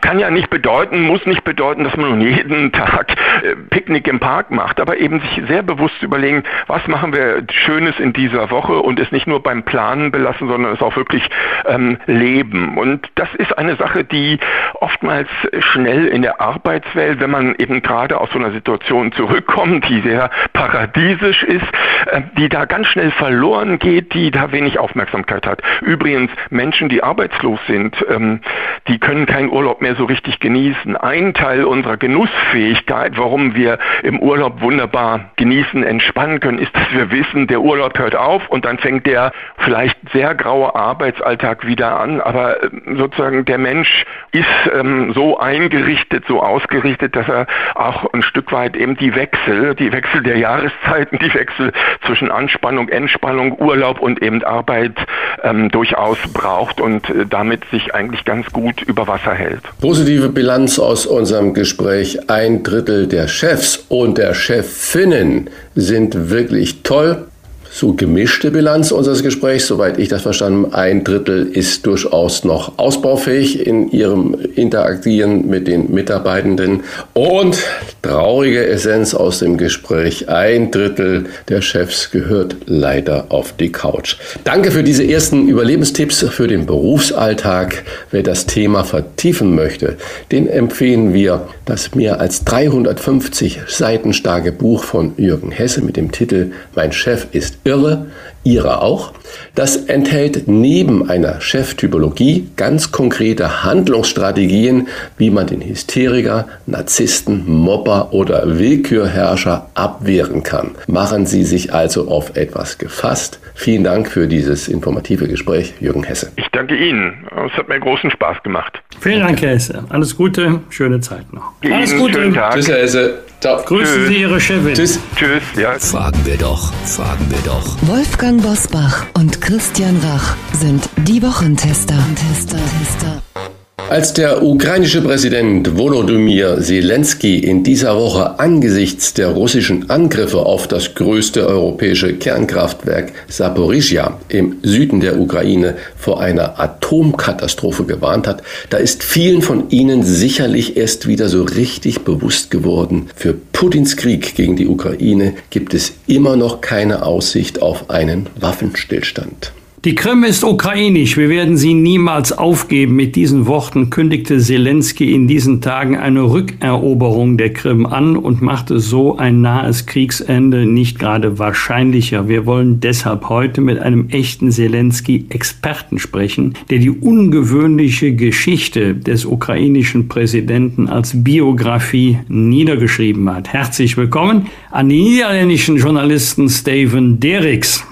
kann ja nicht bedeuten, muss nicht bedeuten, dass man nun jeden <laughs> Tag äh, Picknick im Park macht, aber eben sich sehr bewusst überlegen, was machen wir Schönes in dieser Woche und es nicht nur beim Planen belassen, sondern es auch wirklich ähm, leben. Und das ist eine Sache, die oftmals schnell in der Arbeitswelt, wenn man eben gerade aus so einer Situation zurückkommt, die sehr paradiesisch ist, äh, die da ganz schnell verloren geht, die da wenig Aufmerksamkeit hat. Übrigens, Menschen, die arbeitslos sind, ähm, die können keinen Urlaub mehr so richtig genießen. Ein Teil unserer Genussfähigkeit, warum wir im Urlaub wunderbar genießen, entspannen können, ist, dass wir wissen, der Urlaub hört auf und dann fängt der vielleicht sehr graue Arbeitsalltag wieder an. Aber ähm, sozusagen der Mensch ist ähm, so eingerichtet, so ausgerichtet, dass er auch ein Stück weit eben die Wechsel, die Wechsel der Jahreszeiten, die Wechsel zwischen Anspannung, Entspannung, Urlaub und eben Arbeit ähm, durchaus braucht und äh, damit sich eigentlich ganz gut über Wasser hält. Positive Bilanz aus unserem Gespräch. Ein Drittel der Chefs und der Chefinnen sind wirklich toll so gemischte Bilanz unseres Gesprächs, soweit ich das verstanden habe. Ein Drittel ist durchaus noch ausbaufähig in ihrem Interagieren mit den Mitarbeitenden. Und traurige Essenz aus dem Gespräch, ein Drittel der Chefs gehört leider auf die Couch. Danke für diese ersten Überlebenstipps für den Berufsalltag. Wer das Thema vertiefen möchte, den empfehlen wir das mehr als 350 Seiten starke Buch von Jürgen Hesse mit dem Titel Mein Chef ist irre, Ihre auch. Das enthält neben einer Cheftypologie ganz konkrete Handlungsstrategien, wie man den Hysteriker, Narzissten, Mobber oder Willkürherrscher abwehren kann. Machen Sie sich also auf etwas gefasst. Vielen Dank für dieses informative Gespräch, Jürgen Hesse. Ich danke Ihnen. Es hat mir großen Spaß gemacht. Vielen Dank, Herr Hesse. Alles Gute, schöne Zeit noch. Ihnen Alles Gute. schönen Tag. Tschüss, Herr Hesse. Ciao. Grüßen Tschüss. Sie Ihre Chefin. Tschüss. Tschüss. Ja. Fragen wir doch, fragen wir doch. Wolfgang Bosbach und Christian Rach sind die Wochentester. Tester, Tester. Als der ukrainische Präsident Volodymyr Zelensky in dieser Woche angesichts der russischen Angriffe auf das größte europäische Kernkraftwerk Saporizhia im Süden der Ukraine vor einer Atomkatastrophe gewarnt hat, da ist vielen von Ihnen sicherlich erst wieder so richtig bewusst geworden, für Putins Krieg gegen die Ukraine gibt es immer noch keine Aussicht auf einen Waffenstillstand. Die Krim ist ukrainisch. Wir werden sie niemals aufgeben. Mit diesen Worten kündigte Zelensky in diesen Tagen eine Rückeroberung der Krim an und machte so ein nahes Kriegsende nicht gerade wahrscheinlicher. Wir wollen deshalb heute mit einem echten Zelensky-Experten sprechen, der die ungewöhnliche Geschichte des ukrainischen Präsidenten als Biografie niedergeschrieben hat. Herzlich willkommen an den niederländischen Journalisten Steven Derricks.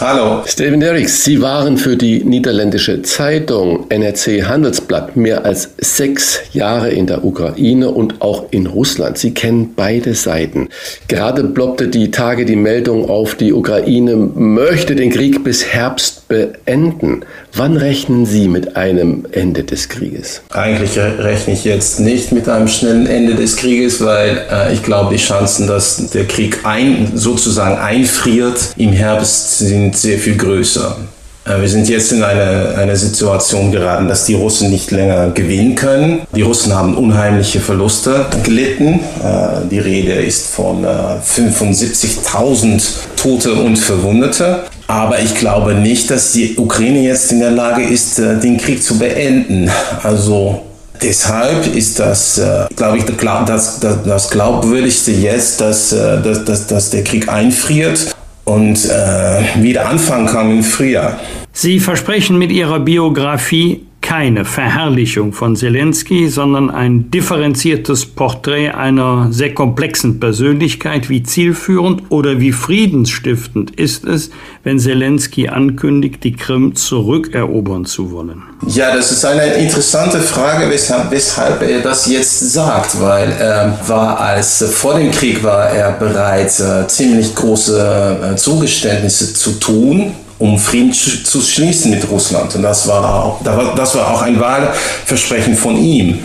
Hallo. Steven Derricks, Sie waren für die niederländische Zeitung NRC Handelsblatt mehr als sechs Jahre in der Ukraine und auch in Russland. Sie kennen beide Seiten. Gerade ploppte die Tage die Meldung auf, die Ukraine möchte den Krieg bis Herbst beenden. Wann rechnen Sie mit einem Ende des Krieges? Eigentlich rechne ich jetzt nicht mit einem schnellen Ende des Krieges, weil äh, ich glaube, die Chancen, dass der Krieg ein, sozusagen einfriert im Herbst, sind sehr viel größer. Äh, wir sind jetzt in eine, eine Situation geraten, dass die Russen nicht länger gewinnen können. Die Russen haben unheimliche Verluste gelitten. Äh, die Rede ist von äh, 75.000 Tote und Verwundete. Aber ich glaube nicht, dass die Ukraine jetzt in der Lage ist, äh, den Krieg zu beenden. Also deshalb ist das, äh, glaube ich, das, das, das Glaubwürdigste jetzt, dass, äh, dass, dass, dass der Krieg einfriert und äh, wieder anfangen kann im Frühjahr. Sie versprechen mit Ihrer Biografie keine Verherrlichung von Zelensky, sondern ein differenziertes Porträt einer sehr komplexen Persönlichkeit. Wie zielführend oder wie friedensstiftend ist es, wenn Zelensky ankündigt, die Krim zurückerobern zu wollen? Ja, das ist eine interessante Frage, weshalb, weshalb er das jetzt sagt, weil er war als vor dem Krieg war er bereit, äh, ziemlich große äh, Zugeständnisse zu tun, um Frieden zu schließen mit Russland. Und das war auch, das war auch ein Wahlversprechen von ihm,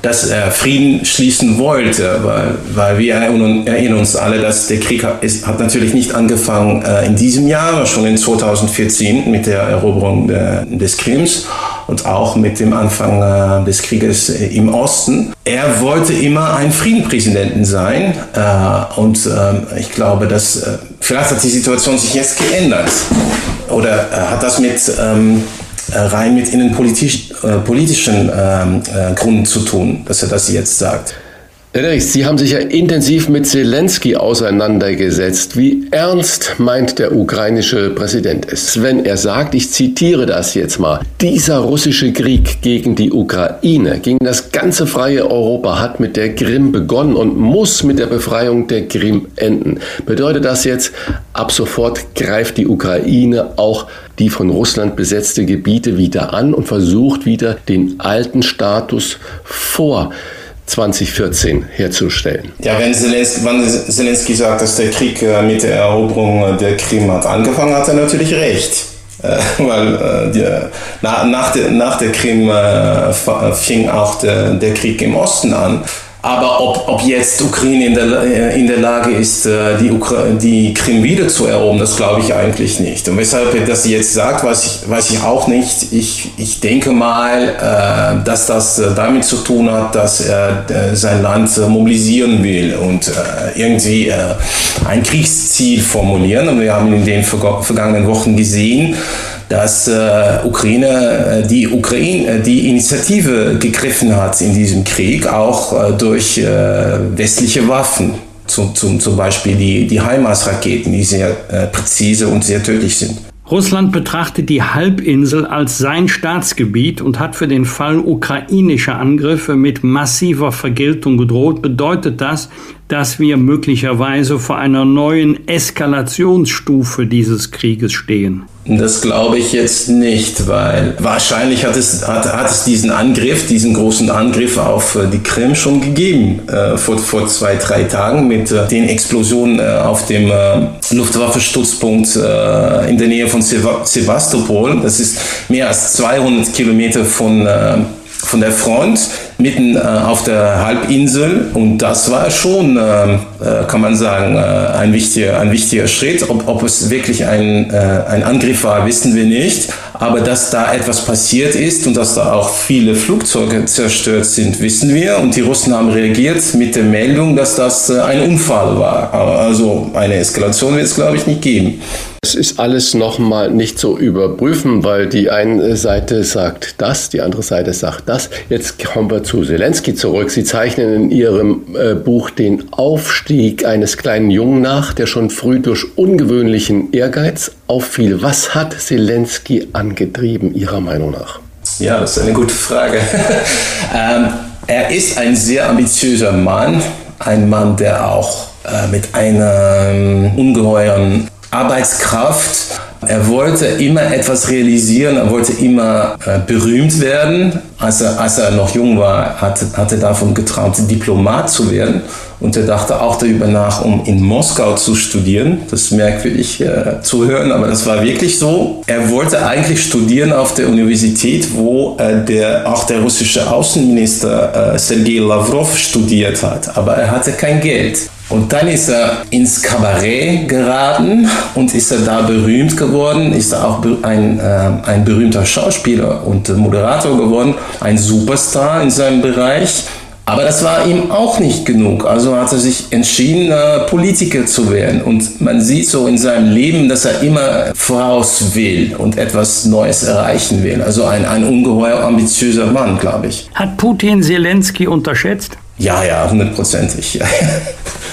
dass er Frieden schließen wollte, weil, weil wir erinnern uns alle, dass der Krieg ist, hat natürlich nicht angefangen äh, in diesem Jahr, schon in 2014 mit der Eroberung des Krims und auch mit dem Anfang äh, des Krieges im Osten. Er wollte immer ein Friedenpräsidenten sein äh, und äh, ich glaube, dass äh, vielleicht hat die Situation sich jetzt geändert oder äh, hat das mit ähm, rein mit innenpolitischen äh, ähm, äh, Gründen zu tun, dass er das jetzt sagt. Herr Sie haben sich ja intensiv mit Zelensky auseinandergesetzt. Wie ernst meint der ukrainische Präsident es, wenn er sagt, ich zitiere das jetzt mal, dieser russische Krieg gegen die Ukraine, gegen das ganze freie Europa hat mit der Krim begonnen und muss mit der Befreiung der Krim enden. Bedeutet das jetzt, ab sofort greift die Ukraine auch die von Russland besetzte Gebiete wieder an und versucht wieder den alten Status vor 2014 herzustellen. Ja, wenn Zelensky, wenn Zelensky sagt, dass der Krieg mit der Eroberung der Krim hat angefangen, hat er natürlich recht. Äh, <laughs> weil äh, die, na, nach, der, nach der Krim äh, fing auch der, der Krieg im Osten an. Aber ob, ob jetzt Ukraine in der, in der Lage ist, die, Ukra die Krim wieder zu erobern, das glaube ich eigentlich nicht. Und weshalb er das jetzt sagt, weiß ich, weiß ich auch nicht. Ich, ich denke mal, dass das damit zu tun hat, dass er sein Land mobilisieren will und irgendwie ein Kriegsziel formulieren. Und wir haben in den vergangenen Wochen gesehen, dass äh, Ukraine, die Ukraine, die Initiative gegriffen hat in diesem Krieg, auch äh, durch äh, westliche Waffen. zum, zum, zum Beispiel die, die HIMARS-Raketen, die sehr äh, präzise und sehr tödlich sind. Russland betrachtet die Halbinsel als sein Staatsgebiet und hat für den Fall ukrainischer Angriffe mit massiver Vergeltung gedroht. Bedeutet das, dass wir möglicherweise vor einer neuen Eskalationsstufe dieses Krieges stehen? Das glaube ich jetzt nicht, weil wahrscheinlich hat es, hat, hat es diesen Angriff, diesen großen Angriff auf äh, die Krim schon gegeben, äh, vor, vor zwei, drei Tagen mit äh, den Explosionen äh, auf dem äh, Luftwaffenstützpunkt äh, in der Nähe von Sevastopol. Das ist mehr als 200 Kilometer von von der Front mitten äh, auf der Halbinsel und das war schon, äh, äh kann man sagen, äh, ein, wichtiger, ein wichtiger Schritt. Ob, ob es wirklich ein, äh, ein Angriff war, wissen wir nicht. Aber dass da etwas passiert ist und dass da auch viele Flugzeuge zerstört sind, wissen wir. Und die Russen haben reagiert mit der Meldung, dass das ein Unfall war. Also eine Eskalation wird es, glaube ich, nicht geben. Es ist alles nochmal nicht zu überprüfen, weil die eine Seite sagt das, die andere Seite sagt das. Jetzt kommen wir zu Zelensky zurück. Sie zeichnen in Ihrem äh, Buch den Aufstieg eines kleinen Jungen nach, der schon früh durch ungewöhnlichen Ehrgeiz auffiel. Was hat Zelensky angetrieben, Ihrer Meinung nach? Ja, das ist eine gute Frage. <laughs> ähm, er ist ein sehr ambitiöser Mann, ein Mann, der auch äh, mit einem ungeheuren Arbeitskraft. Er wollte immer etwas realisieren, er wollte immer äh, berühmt werden. Als er, als er noch jung war, hat, hat er davon geträumt, Diplomat zu werden. Und er dachte auch darüber nach, um in Moskau zu studieren. Das ist merkwürdig äh, zu hören, aber das war wirklich so. Er wollte eigentlich studieren auf der Universität, wo äh, der, auch der russische Außenminister äh, Sergei Lavrov studiert hat. Aber er hatte kein Geld. Und dann ist er ins Kabarett geraten und ist er da berühmt geworden, ist er auch ein, äh, ein berühmter Schauspieler und Moderator geworden, ein Superstar in seinem Bereich. Aber das war ihm auch nicht genug. Also hat er sich entschieden, äh, Politiker zu werden. Und man sieht so in seinem Leben, dass er immer voraus will und etwas Neues erreichen will. Also ein, ein ungeheuer ambitiöser Mann, glaube ich. Hat Putin Zelensky unterschätzt? Ja, ja, hundertprozentig. <laughs>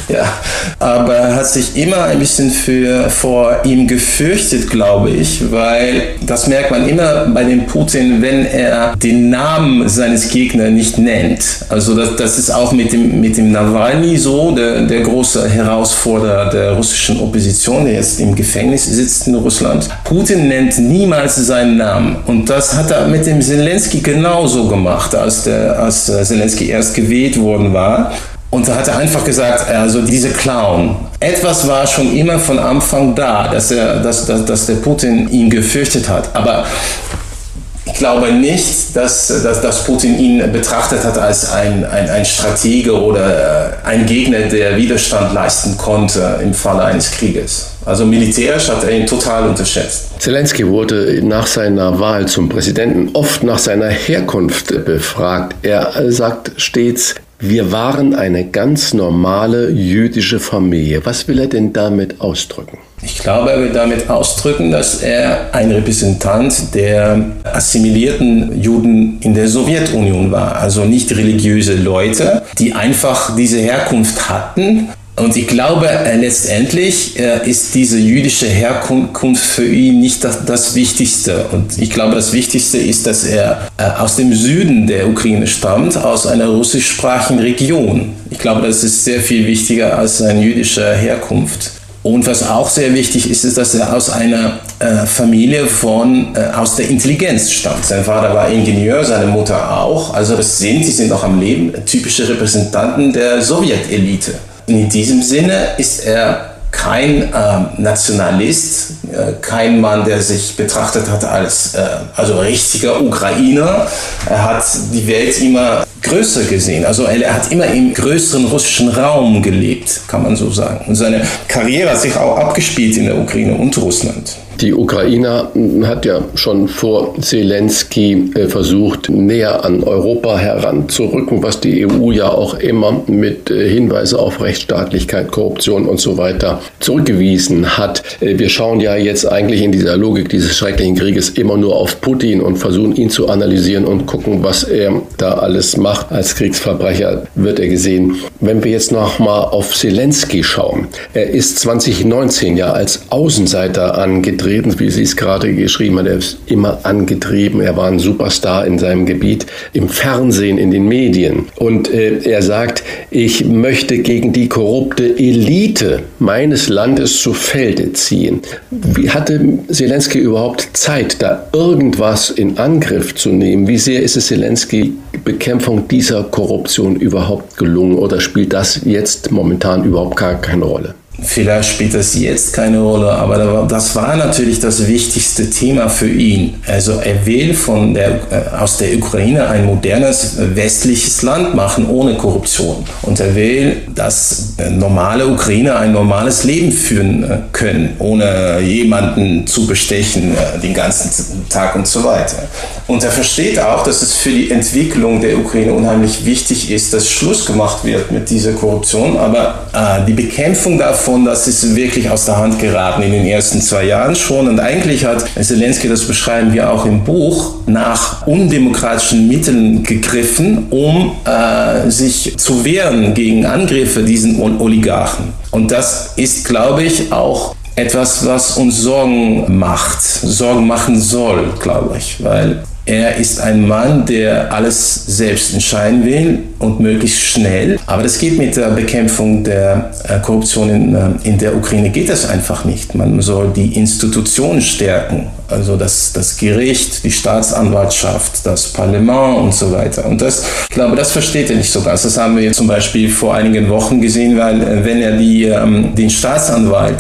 Ja, aber er hat sich immer ein bisschen für, vor ihm gefürchtet, glaube ich, weil das merkt man immer bei dem Putin, wenn er den Namen seines Gegners nicht nennt. Also das, das ist auch mit dem, mit dem Nawalny so, der, der große Herausforderer der russischen Opposition, der jetzt im Gefängnis sitzt in Russland. Putin nennt niemals seinen Namen und das hat er mit dem Zelensky genauso gemacht, als, der, als Zelensky erst gewählt worden war. Und da hat er einfach gesagt, also diese Clown. Etwas war schon immer von Anfang da, dass, er, dass, dass, dass der Putin ihn gefürchtet hat. Aber ich glaube nicht, dass, dass, dass Putin ihn betrachtet hat als ein, ein, ein Stratege oder äh, ein Gegner, der Widerstand leisten konnte im Falle eines Krieges. Also militärisch hat er ihn total unterschätzt. Zelensky wurde nach seiner Wahl zum Präsidenten oft nach seiner Herkunft befragt. Er sagt stets, wir waren eine ganz normale jüdische Familie. Was will er denn damit ausdrücken? Ich glaube, er will damit ausdrücken, dass er ein Repräsentant der assimilierten Juden in der Sowjetunion war. Also nicht religiöse Leute, die einfach diese Herkunft hatten und ich glaube, äh, letztendlich äh, ist diese jüdische Herkunft für ihn nicht das, das, Wichtigste. Und ich glaube, das Wichtigste ist, dass er äh, aus dem Süden der Ukraine stammt, aus einer russischsprachigen Region. Ich glaube, das ist sehr viel wichtiger als seine jüdische Herkunft. Und was auch sehr wichtig ist, ist, dass er aus einer äh, Familie von, äh, aus der Intelligenz stammt. Sein Vater war Ingenieur, seine Mutter auch. Also das sind, sie sind auch am Leben, typische Repräsentanten der Sowjetelite. In diesem Sinne ist er kein äh, Nationalist, äh, kein Mann, der sich betrachtet hat als äh, also richtiger Ukrainer. Er hat die Welt immer größer gesehen. Also er, hat immer im größeren russischen Raum gelebt, kann man so sagen. Und seine Karriere hat sich auch abgespielt in der Ukraine und Russland. Die Ukraine hat ja schon vor Zelensky äh, versucht, näher an Europa heranzurücken, was die EU ja auch immer mit äh, Hinweise auf Rechtsstaatlichkeit, Korruption und so weiter zurückgewiesen hat. Äh, wir schauen ja jetzt eigentlich in dieser Logik dieses schrecklichen Krieges immer nur auf Putin und versuchen ihn zu analysieren und gucken, was er da alles macht. Als Kriegsverbrecher wird er gesehen. Wenn wir jetzt noch mal auf Zelensky schauen. Er ist 2019 ja als Außenseiter angetreten, wie Sie es gerade geschrieben haben. Er ist immer angetrieben. Er war ein Superstar in seinem Gebiet, im Fernsehen, in den Medien. Und äh, er sagt, ich möchte gegen die korrupte Elite meines Landes zu Felde ziehen. Wie hatte Zelensky überhaupt Zeit, da irgendwas in Angriff zu nehmen? Wie sehr ist es Zelensky Bekämpfung dieser Korruption überhaupt gelungen oder spielt das jetzt momentan überhaupt gar keine Rolle? Vielleicht spielt das jetzt keine Rolle, aber das war natürlich das wichtigste Thema für ihn. Also er will von der, äh, aus der Ukraine ein modernes westliches Land machen ohne Korruption. Und er will, dass normale Ukrainer ein normales Leben führen äh, können, ohne jemanden zu bestechen äh, den ganzen Tag und so weiter. Und er versteht auch, dass es für die Entwicklung der Ukraine unheimlich wichtig ist, dass Schluss gemacht wird mit dieser Korruption. Aber äh, die Bekämpfung davon, das ist wirklich aus der Hand geraten in den ersten zwei Jahren schon. Und eigentlich hat Zelensky, das beschreiben wir auch im Buch, nach undemokratischen Mitteln gegriffen, um äh, sich zu wehren gegen Angriffe diesen Oligarchen. Und das ist, glaube ich, auch etwas, was uns Sorgen macht, Sorgen machen soll, glaube ich, weil er ist ein Mann, der alles selbst entscheiden will und möglichst schnell. Aber das geht mit der Bekämpfung der äh, Korruption in, äh, in der Ukraine geht das einfach nicht. Man soll die Institutionen stärken, also das, das Gericht, die Staatsanwaltschaft, das Parlament und so weiter. Und das, ich glaube, das versteht er nicht so ganz. Das haben wir zum Beispiel vor einigen Wochen gesehen, weil äh, wenn er die, ähm, den Staatsanwalt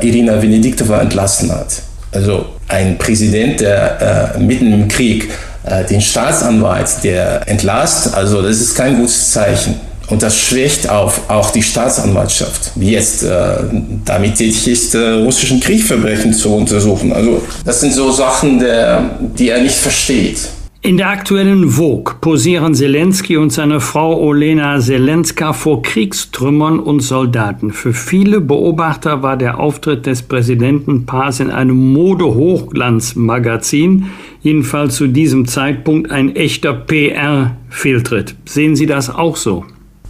Irina Venediktova entlassen hat, also ein Präsident, der äh, mitten im Krieg äh, den Staatsanwalt, der entlasst, also das ist kein gutes Zeichen. Und das schwächt auf, auch die Staatsanwaltschaft, wie jetzt äh, damit tätig ist, äh, russischen Kriegsverbrechen zu untersuchen. Also das sind so Sachen, der, die er nicht versteht. In der aktuellen Vogue posieren Zelensky und seine Frau Olena Zelenska vor Kriegstrümmern und Soldaten. Für viele Beobachter war der Auftritt des Präsidentenpaars in einem Mode-Hochglanzmagazin jedenfalls zu diesem Zeitpunkt ein echter PR-Fehltritt. Sehen Sie das auch so?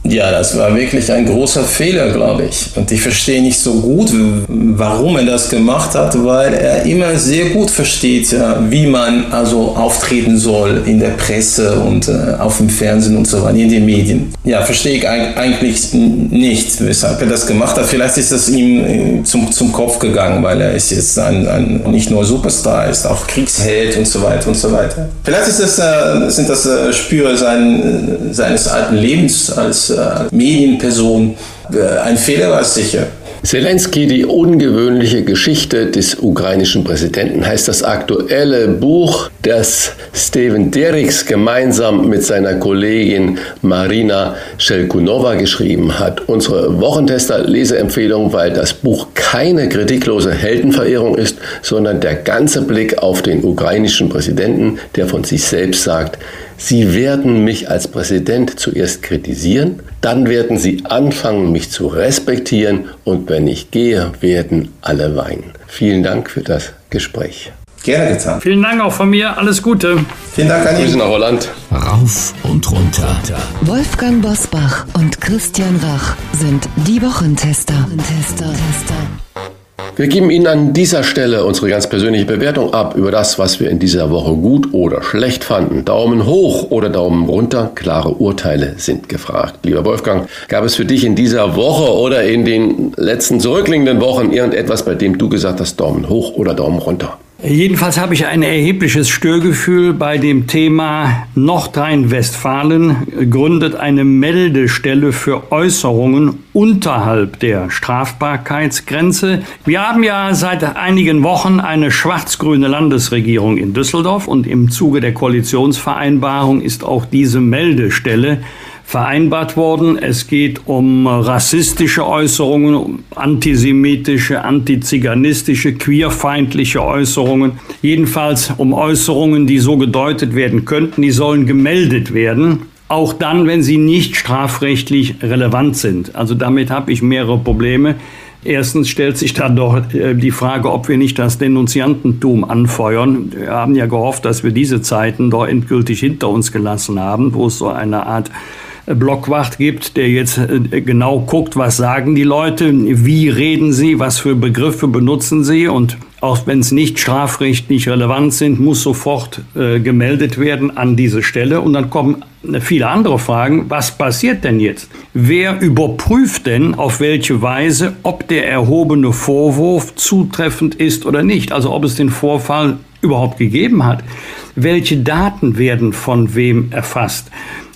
Ja, das war wirklich ein großer Fehler, glaube ich. Und ich verstehe nicht so gut, warum er das gemacht hat, weil er immer sehr gut versteht, wie man also auftreten soll in der Presse und äh, auf dem Fernsehen und so weiter, in den Medien. Ja, verstehe ich eigentlich nicht, weshalb er das gemacht hat. Vielleicht ist das ihm äh, zum, zum Kopf gegangen, weil er ist jetzt ein, ein nicht nur Superstar, er ist auch Kriegsheld und so weiter und so weiter. Vielleicht ist das, äh, sind das Spüre sein, seines alten Lebens als äh, Medienperson. Äh, ein Fehler war sicher. Zelensky, die ungewöhnliche Geschichte des ukrainischen Präsidenten, heißt das aktuelle Buch, das Steven Derricks gemeinsam mit seiner Kollegin Marina Shelkunova geschrieben hat. Unsere Wochentester-Leseempfehlung, weil das Buch keine kritiklose Heldenverehrung ist, sondern der ganze Blick auf den ukrainischen Präsidenten, der von sich selbst sagt, Sie werden mich als Präsident zuerst kritisieren, dann werden Sie anfangen, mich zu respektieren und wenn ich gehe, werden alle weinen. Vielen Dank für das Gespräch. Gerne getan. Vielen Dank auch von mir. Alles Gute. Vielen Dank an Grüße nach Holland. Rauf und runter. Wolfgang Bosbach und Christian Rach sind die Wochentester. Tester. Wir geben Ihnen an dieser Stelle unsere ganz persönliche Bewertung ab über das, was wir in dieser Woche gut oder schlecht fanden. Daumen hoch oder Daumen runter, klare Urteile sind gefragt. Lieber Wolfgang, gab es für dich in dieser Woche oder in den letzten zurückliegenden Wochen irgendetwas, bei dem du gesagt hast, Daumen hoch oder Daumen runter? Jedenfalls habe ich ein erhebliches Störgefühl bei dem Thema Nordrhein-Westfalen gründet eine Meldestelle für Äußerungen unterhalb der Strafbarkeitsgrenze. Wir haben ja seit einigen Wochen eine schwarz-grüne Landesregierung in Düsseldorf und im Zuge der Koalitionsvereinbarung ist auch diese Meldestelle vereinbart worden. Es geht um rassistische Äußerungen, um antisemitische, antiziganistische, queerfeindliche Äußerungen. Jedenfalls um Äußerungen, die so gedeutet werden könnten, die sollen gemeldet werden. Auch dann, wenn sie nicht strafrechtlich relevant sind. Also damit habe ich mehrere Probleme. Erstens stellt sich dann doch äh, die Frage, ob wir nicht das Denunziantentum anfeuern. Wir haben ja gehofft, dass wir diese Zeiten doch endgültig hinter uns gelassen haben, wo es so eine Art Blockwacht gibt, der jetzt äh, genau guckt, was sagen die Leute, wie reden sie, was für Begriffe benutzen sie und auch wenn es nicht strafrechtlich relevant sind, muss sofort äh, gemeldet werden an diese Stelle. Und dann kommen viele andere Fragen. Was passiert denn jetzt? Wer überprüft denn auf welche Weise, ob der erhobene Vorwurf zutreffend ist oder nicht? Also ob es den Vorfall überhaupt gegeben hat. Welche Daten werden von wem erfasst?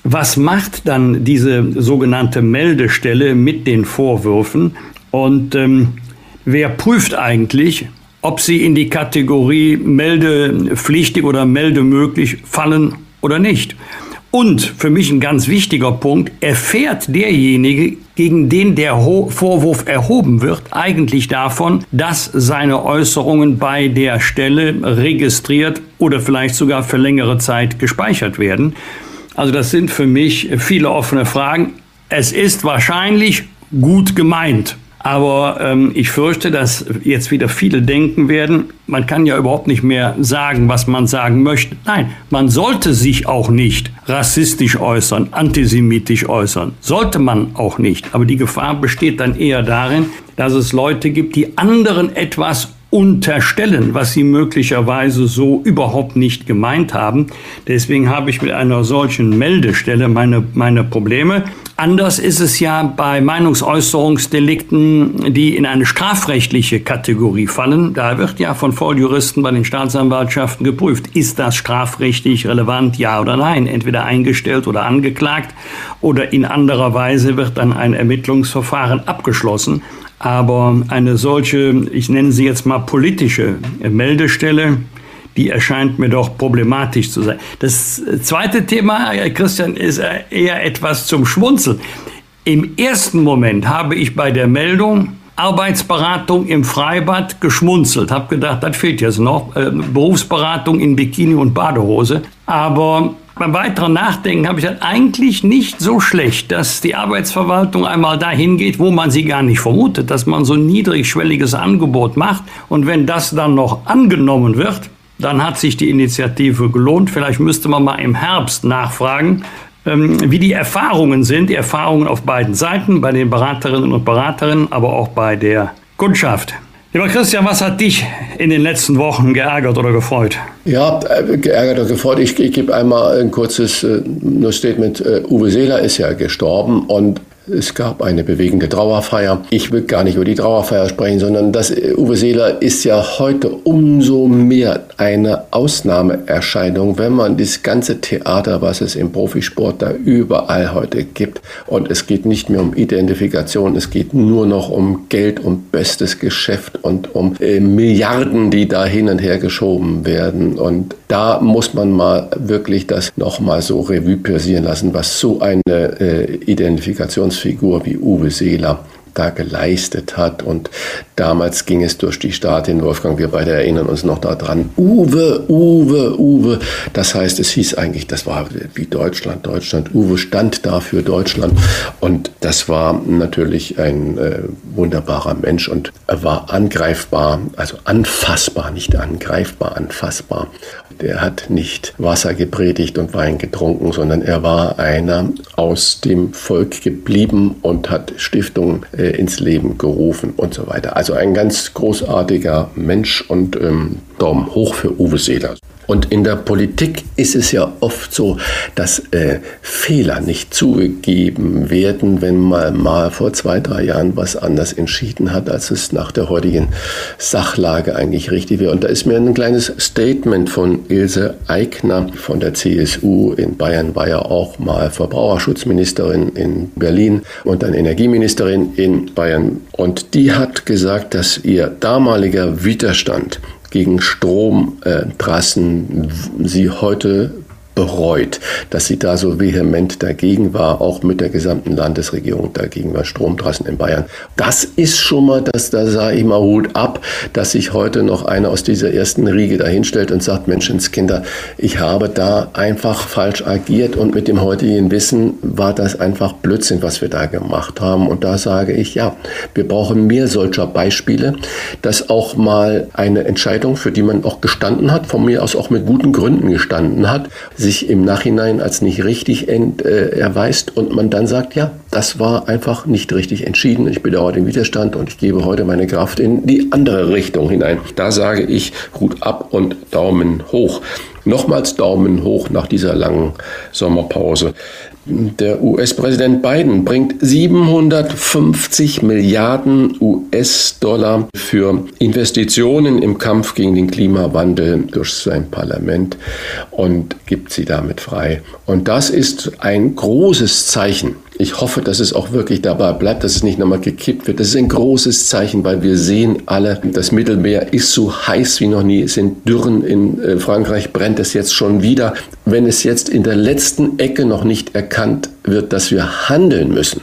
Was macht dann diese sogenannte Meldestelle mit den Vorwürfen? Und ähm, wer prüft eigentlich, ob sie in die Kategorie meldepflichtig oder meldemöglich fallen oder nicht? Und für mich ein ganz wichtiger Punkt, erfährt derjenige, gegen den der Vorwurf erhoben wird, eigentlich davon, dass seine Äußerungen bei der Stelle registriert oder vielleicht sogar für längere Zeit gespeichert werden. Also das sind für mich viele offene Fragen. Es ist wahrscheinlich gut gemeint. Aber ähm, ich fürchte, dass jetzt wieder viele denken werden, man kann ja überhaupt nicht mehr sagen, was man sagen möchte. Nein, man sollte sich auch nicht rassistisch äußern, antisemitisch äußern. Sollte man auch nicht. Aber die Gefahr besteht dann eher darin, dass es Leute gibt, die anderen etwas unterstellen, was sie möglicherweise so überhaupt nicht gemeint haben. Deswegen habe ich mit einer solchen Meldestelle meine, meine Probleme. Anders ist es ja bei Meinungsäußerungsdelikten, die in eine strafrechtliche Kategorie fallen. Da wird ja von Volljuristen bei den Staatsanwaltschaften geprüft, ist das strafrechtlich relevant, ja oder nein, entweder eingestellt oder angeklagt oder in anderer Weise wird dann ein Ermittlungsverfahren abgeschlossen. Aber eine solche, ich nenne sie jetzt mal politische Meldestelle, die erscheint mir doch problematisch zu sein. Das zweite Thema, Christian, ist eher etwas zum Schmunzeln. Im ersten Moment habe ich bei der Meldung Arbeitsberatung im Freibad geschmunzelt, habe gedacht, das fehlt jetzt noch, äh, Berufsberatung in Bikini und Badehose. Aber beim weiteren Nachdenken habe ich gesagt, eigentlich nicht so schlecht, dass die Arbeitsverwaltung einmal dahin geht, wo man sie gar nicht vermutet, dass man so ein niedrigschwelliges Angebot macht. Und wenn das dann noch angenommen wird, dann hat sich die Initiative gelohnt. Vielleicht müsste man mal im Herbst nachfragen, ähm, wie die Erfahrungen sind, die Erfahrungen auf beiden Seiten, bei den Beraterinnen und Beraterinnen, aber auch bei der Kundschaft. Lieber Christian, was hat dich in den letzten Wochen geärgert oder gefreut? Ja, äh, geärgert oder gefreut. Ich, ich gebe einmal ein kurzes äh, Statement. Uh, Uwe Seeler ist ja gestorben und es gab eine bewegende Trauerfeier. Ich will gar nicht über die Trauerfeier sprechen, sondern das Uwe Seeler ist ja heute umso mehr eine Ausnahmeerscheinung, wenn man das ganze Theater, was es im Profisport da überall heute gibt, und es geht nicht mehr um Identifikation, es geht nur noch um Geld, um bestes Geschäft und um äh, Milliarden, die da hin und her geschoben werden. Und da muss man mal wirklich das nochmal so Revue passieren lassen, was so eine äh, Identifikationsfigur wie Uwe Seeler da geleistet hat. Und damals ging es durch die Stadien, Wolfgang, wir beide erinnern uns noch daran, Uwe, Uwe, Uwe. Das heißt, es hieß eigentlich, das war wie Deutschland, Deutschland. Uwe stand da für Deutschland. Und das war natürlich ein äh, wunderbarer Mensch und er war angreifbar, also anfassbar, nicht angreifbar, anfassbar. Der hat nicht Wasser gepredigt und Wein getrunken, sondern er war einer aus dem Volk geblieben und hat Stiftungen äh, ins Leben gerufen und so weiter. Also ein ganz großartiger Mensch und ähm, Daumen hoch für Uwe Seeler. Und in der Politik ist es ja oft so, dass äh, Fehler nicht zugegeben werden, wenn man mal vor zwei, drei Jahren was anders entschieden hat, als es nach der heutigen Sachlage eigentlich richtig wäre. Und da ist mir ein kleines Statement von Ilse Aigner von der CSU in Bayern, war ja auch mal Verbraucherschutzministerin in Berlin und dann Energieministerin in Bayern. Und die hat gesagt, dass ihr damaliger Widerstand gegen Stromtrassen sie heute bereut, dass sie da so vehement dagegen war, auch mit der gesamten Landesregierung dagegen war, Stromtrassen in Bayern. Das ist schon mal, dass da sah ich mal Hut ab, dass sich heute noch einer aus dieser ersten Riege dahinstellt und sagt, Menschenskinder, ich habe da einfach falsch agiert und mit dem heutigen Wissen war das einfach Blödsinn, was wir da gemacht haben. Und da sage ich, ja, wir brauchen mehr solcher Beispiele, dass auch mal eine Entscheidung, für die man auch gestanden hat, von mir aus auch mit guten Gründen gestanden hat, sich im Nachhinein als nicht richtig ent, äh, erweist und man dann sagt, ja, das war einfach nicht richtig entschieden. Ich bedauere den Widerstand und ich gebe heute meine Kraft in die andere Richtung hinein. Da sage ich Hut ab und Daumen hoch. Nochmals Daumen hoch nach dieser langen Sommerpause. Der US-Präsident Biden bringt 750 Milliarden US-Dollar für Investitionen im Kampf gegen den Klimawandel durch sein Parlament und gibt sie damit frei. Und das ist ein großes Zeichen ich hoffe, dass es auch wirklich dabei bleibt, dass es nicht nochmal gekippt wird. Das ist ein großes Zeichen, weil wir sehen alle, das Mittelmeer ist so heiß wie noch nie. Es sind Dürren in äh, Frankreich, brennt es jetzt schon wieder. Wenn es jetzt in der letzten Ecke noch nicht erkannt wird, dass wir handeln müssen,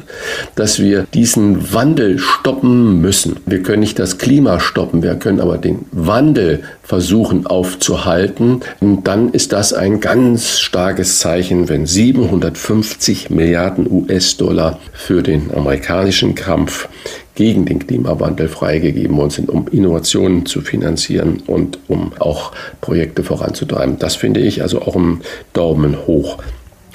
dass wir diesen Wandel stoppen müssen. Wir können nicht das Klima stoppen, wir können aber den Wandel versuchen aufzuhalten. Und dann ist das ein ganz starkes Zeichen, wenn 750 Milliarden US-Dollar für den amerikanischen Kampf gegen den Klimawandel freigegeben worden sind, um Innovationen zu finanzieren und um auch Projekte voranzutreiben. Das finde ich also auch ein Daumen hoch.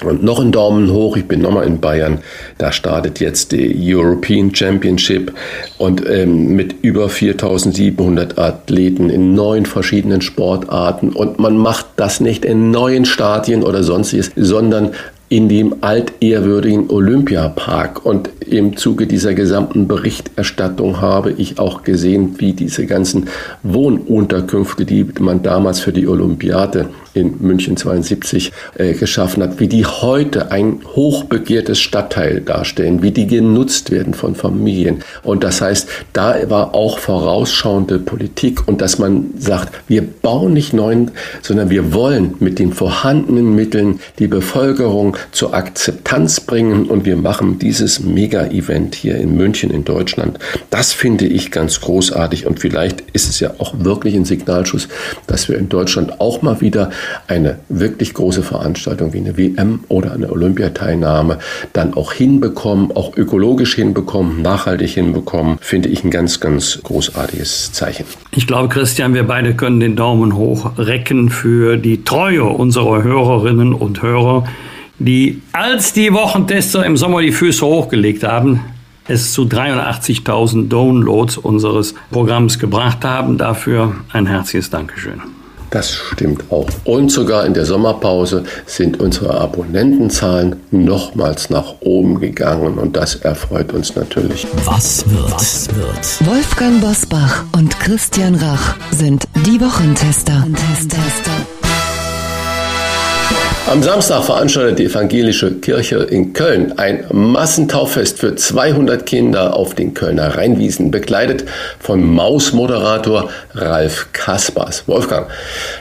Und noch ein Daumen hoch, ich bin nochmal in Bayern. Da startet jetzt die European Championship und ähm, mit über 4700 Athleten in neun verschiedenen Sportarten. Und man macht das nicht in neuen Stadien oder sonstiges, sondern in dem altehrwürdigen Olympiapark. Und im Zuge dieser gesamten Berichterstattung habe ich auch gesehen, wie diese ganzen Wohnunterkünfte, die man damals für die Olympiade in München 72 äh, geschaffen hat, wie die heute ein hochbegehrtes Stadtteil darstellen, wie die genutzt werden von Familien. Und das heißt, da war auch vorausschauende Politik und dass man sagt, wir bauen nicht neuen, sondern wir wollen mit den vorhandenen Mitteln die Bevölkerung zur Akzeptanz bringen und wir machen dieses Mega-Event hier in München in Deutschland. Das finde ich ganz großartig und vielleicht ist es ja auch wirklich ein Signalschuss, dass wir in Deutschland auch mal wieder eine wirklich große Veranstaltung wie eine WM oder eine Olympiateilnahme dann auch hinbekommen, auch ökologisch hinbekommen, nachhaltig hinbekommen, finde ich ein ganz, ganz großartiges Zeichen. Ich glaube, Christian, wir beide können den Daumen hoch recken für die Treue unserer Hörerinnen und Hörer, die, als die Wochentester im Sommer die Füße hochgelegt haben, es zu 380.000 Downloads unseres Programms gebracht haben. Dafür ein herzliches Dankeschön. Das stimmt auch. Und sogar in der Sommerpause sind unsere Abonnentenzahlen nochmals nach oben gegangen und das erfreut uns natürlich. Was wird? Was wird? Wolfgang Bosbach und Christian Rach sind die Wochentester. Wochentester. Am Samstag veranstaltet die evangelische Kirche in Köln ein Massentauffest für 200 Kinder auf den Kölner Rheinwiesen, begleitet von Mausmoderator Ralf Kaspers. Wolfgang,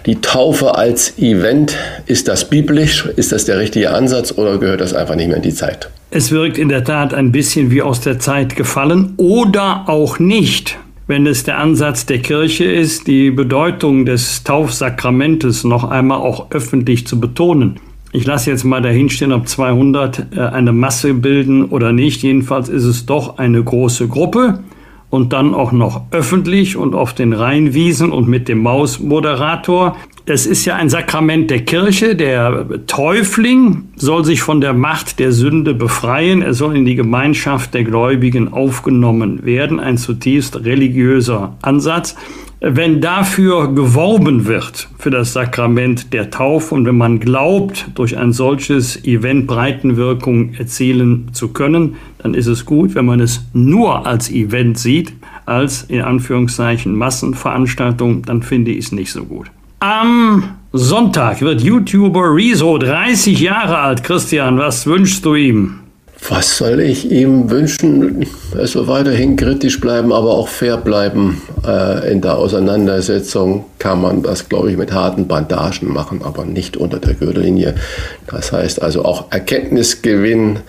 die Taufe als Event, ist das biblisch? Ist das der richtige Ansatz oder gehört das einfach nicht mehr in die Zeit? Es wirkt in der Tat ein bisschen wie aus der Zeit gefallen oder auch nicht wenn es der Ansatz der Kirche ist, die Bedeutung des Taufsakramentes noch einmal auch öffentlich zu betonen. Ich lasse jetzt mal dahinstehen, ob 200 äh, eine Masse bilden oder nicht. Jedenfalls ist es doch eine große Gruppe und dann auch noch öffentlich und auf den Rheinwiesen und mit dem Mausmoderator. Es ist ja ein Sakrament der Kirche. Der Täufling soll sich von der Macht der Sünde befreien. Er soll in die Gemeinschaft der Gläubigen aufgenommen werden. Ein zutiefst religiöser Ansatz. Wenn dafür geworben wird, für das Sakrament der Taufe, und wenn man glaubt, durch ein solches Event Breitenwirkung erzielen zu können, dann ist es gut. Wenn man es nur als Event sieht, als in Anführungszeichen Massenveranstaltung, dann finde ich es nicht so gut. Am Sonntag wird YouTuber Rezo 30 Jahre alt. Christian, was wünschst du ihm? Was soll ich ihm wünschen? Soll weiterhin kritisch bleiben, aber auch fair bleiben. Äh, in der Auseinandersetzung kann man das, glaube ich, mit harten Bandagen machen, aber nicht unter der Gürtellinie. Das heißt also auch Erkenntnisgewinn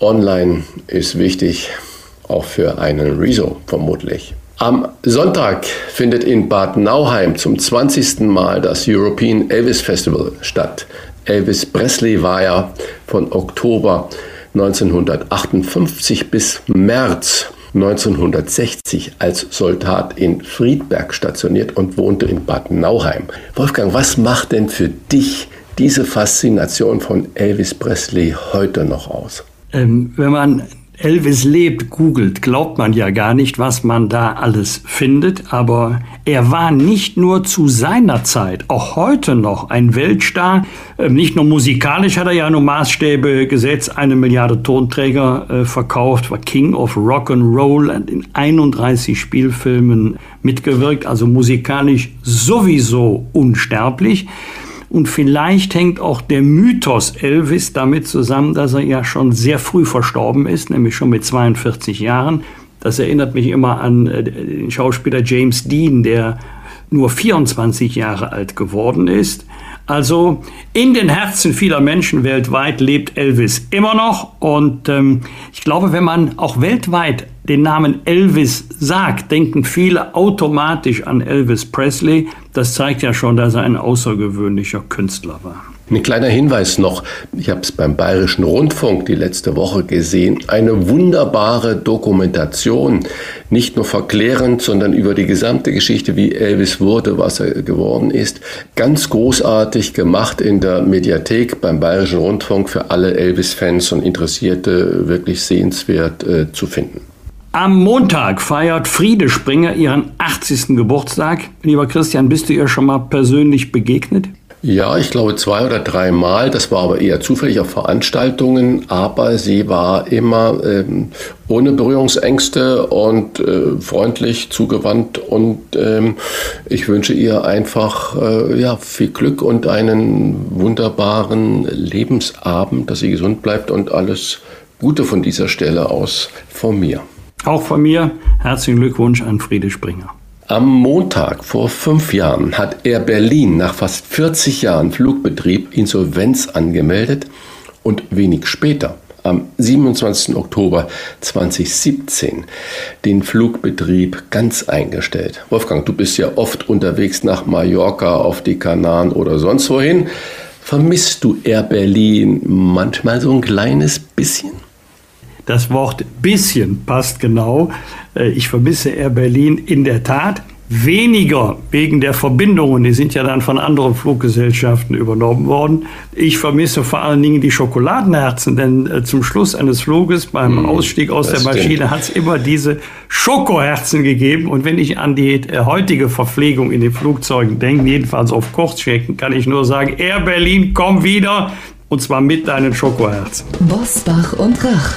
online ist wichtig, auch für einen Rezo vermutlich. Am Sonntag findet in Bad Nauheim zum 20. Mal das European Elvis Festival statt. Elvis Presley war ja von Oktober 1958 bis März 1960 als Soldat in Friedberg stationiert und wohnte in Bad Nauheim. Wolfgang, was macht denn für dich diese Faszination von Elvis Presley heute noch aus? Ähm, wenn man Elvis lebt, googelt, glaubt man ja gar nicht, was man da alles findet. Aber er war nicht nur zu seiner Zeit, auch heute noch ein Weltstar. Ähm, nicht nur musikalisch hat er ja nur Maßstäbe gesetzt, eine Milliarde Tonträger äh, verkauft, war King of Rock and Roll und in 31 Spielfilmen mitgewirkt, also musikalisch sowieso unsterblich. Und vielleicht hängt auch der Mythos Elvis damit zusammen, dass er ja schon sehr früh verstorben ist, nämlich schon mit 42 Jahren. Das erinnert mich immer an äh, den Schauspieler James Dean, der nur 24 Jahre alt geworden ist. Also in den Herzen vieler Menschen weltweit lebt Elvis immer noch. Und ähm, ich glaube, wenn man auch weltweit den Namen Elvis sagt, denken viele automatisch an Elvis Presley. Das zeigt ja schon, dass er ein außergewöhnlicher Künstler war. Ein kleiner Hinweis noch, ich habe es beim Bayerischen Rundfunk die letzte Woche gesehen, eine wunderbare Dokumentation, nicht nur verklärend, sondern über die gesamte Geschichte, wie Elvis wurde, was er geworden ist. Ganz großartig gemacht in der Mediathek beim Bayerischen Rundfunk für alle Elvis-Fans und Interessierte wirklich sehenswert äh, zu finden. Am Montag feiert Friede Springer ihren 80. Geburtstag. Lieber Christian, bist du ihr schon mal persönlich begegnet? Ja, ich glaube zwei oder dreimal. Das war aber eher zufällig auf Veranstaltungen. Aber sie war immer ähm, ohne Berührungsängste und äh, freundlich zugewandt. Und ähm, ich wünsche ihr einfach äh, ja, viel Glück und einen wunderbaren Lebensabend, dass sie gesund bleibt und alles Gute von dieser Stelle aus von mir. Auch von mir herzlichen Glückwunsch an Friede Springer. Am Montag vor fünf Jahren hat Air Berlin nach fast 40 Jahren Flugbetrieb Insolvenz angemeldet und wenig später, am 27. Oktober 2017, den Flugbetrieb ganz eingestellt. Wolfgang, du bist ja oft unterwegs nach Mallorca, auf die Kanaren oder sonst wohin. Vermisst du Air Berlin manchmal so ein kleines bisschen? Das Wort bisschen passt genau. Äh, ich vermisse Air Berlin in der Tat. Weniger wegen der Verbindungen, die sind ja dann von anderen Fluggesellschaften übernommen worden. Ich vermisse vor allen Dingen die Schokoladenherzen, denn äh, zum Schluss eines Fluges beim hm, Ausstieg aus der Maschine hat es immer diese Schokoherzen gegeben. Und wenn ich an die äh, heutige Verpflegung in den Flugzeugen denke, jedenfalls auf Kurzstrecken, kann ich nur sagen, Air Berlin, komm wieder. Und zwar mit deinen Schokoherzen. Bosbach und Rach.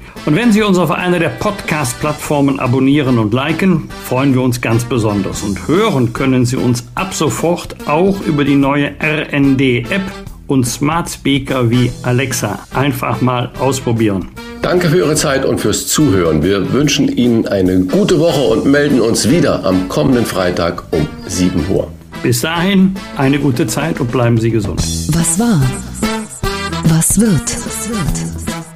Und wenn Sie uns auf einer der Podcast-Plattformen abonnieren und liken, freuen wir uns ganz besonders. Und hören können Sie uns ab sofort auch über die neue RND-App und Smart Speaker wie Alexa. Einfach mal ausprobieren. Danke für Ihre Zeit und fürs Zuhören. Wir wünschen Ihnen eine gute Woche und melden uns wieder am kommenden Freitag um 7 Uhr. Bis dahin eine gute Zeit und bleiben Sie gesund. Was war? Was wird? Was wird?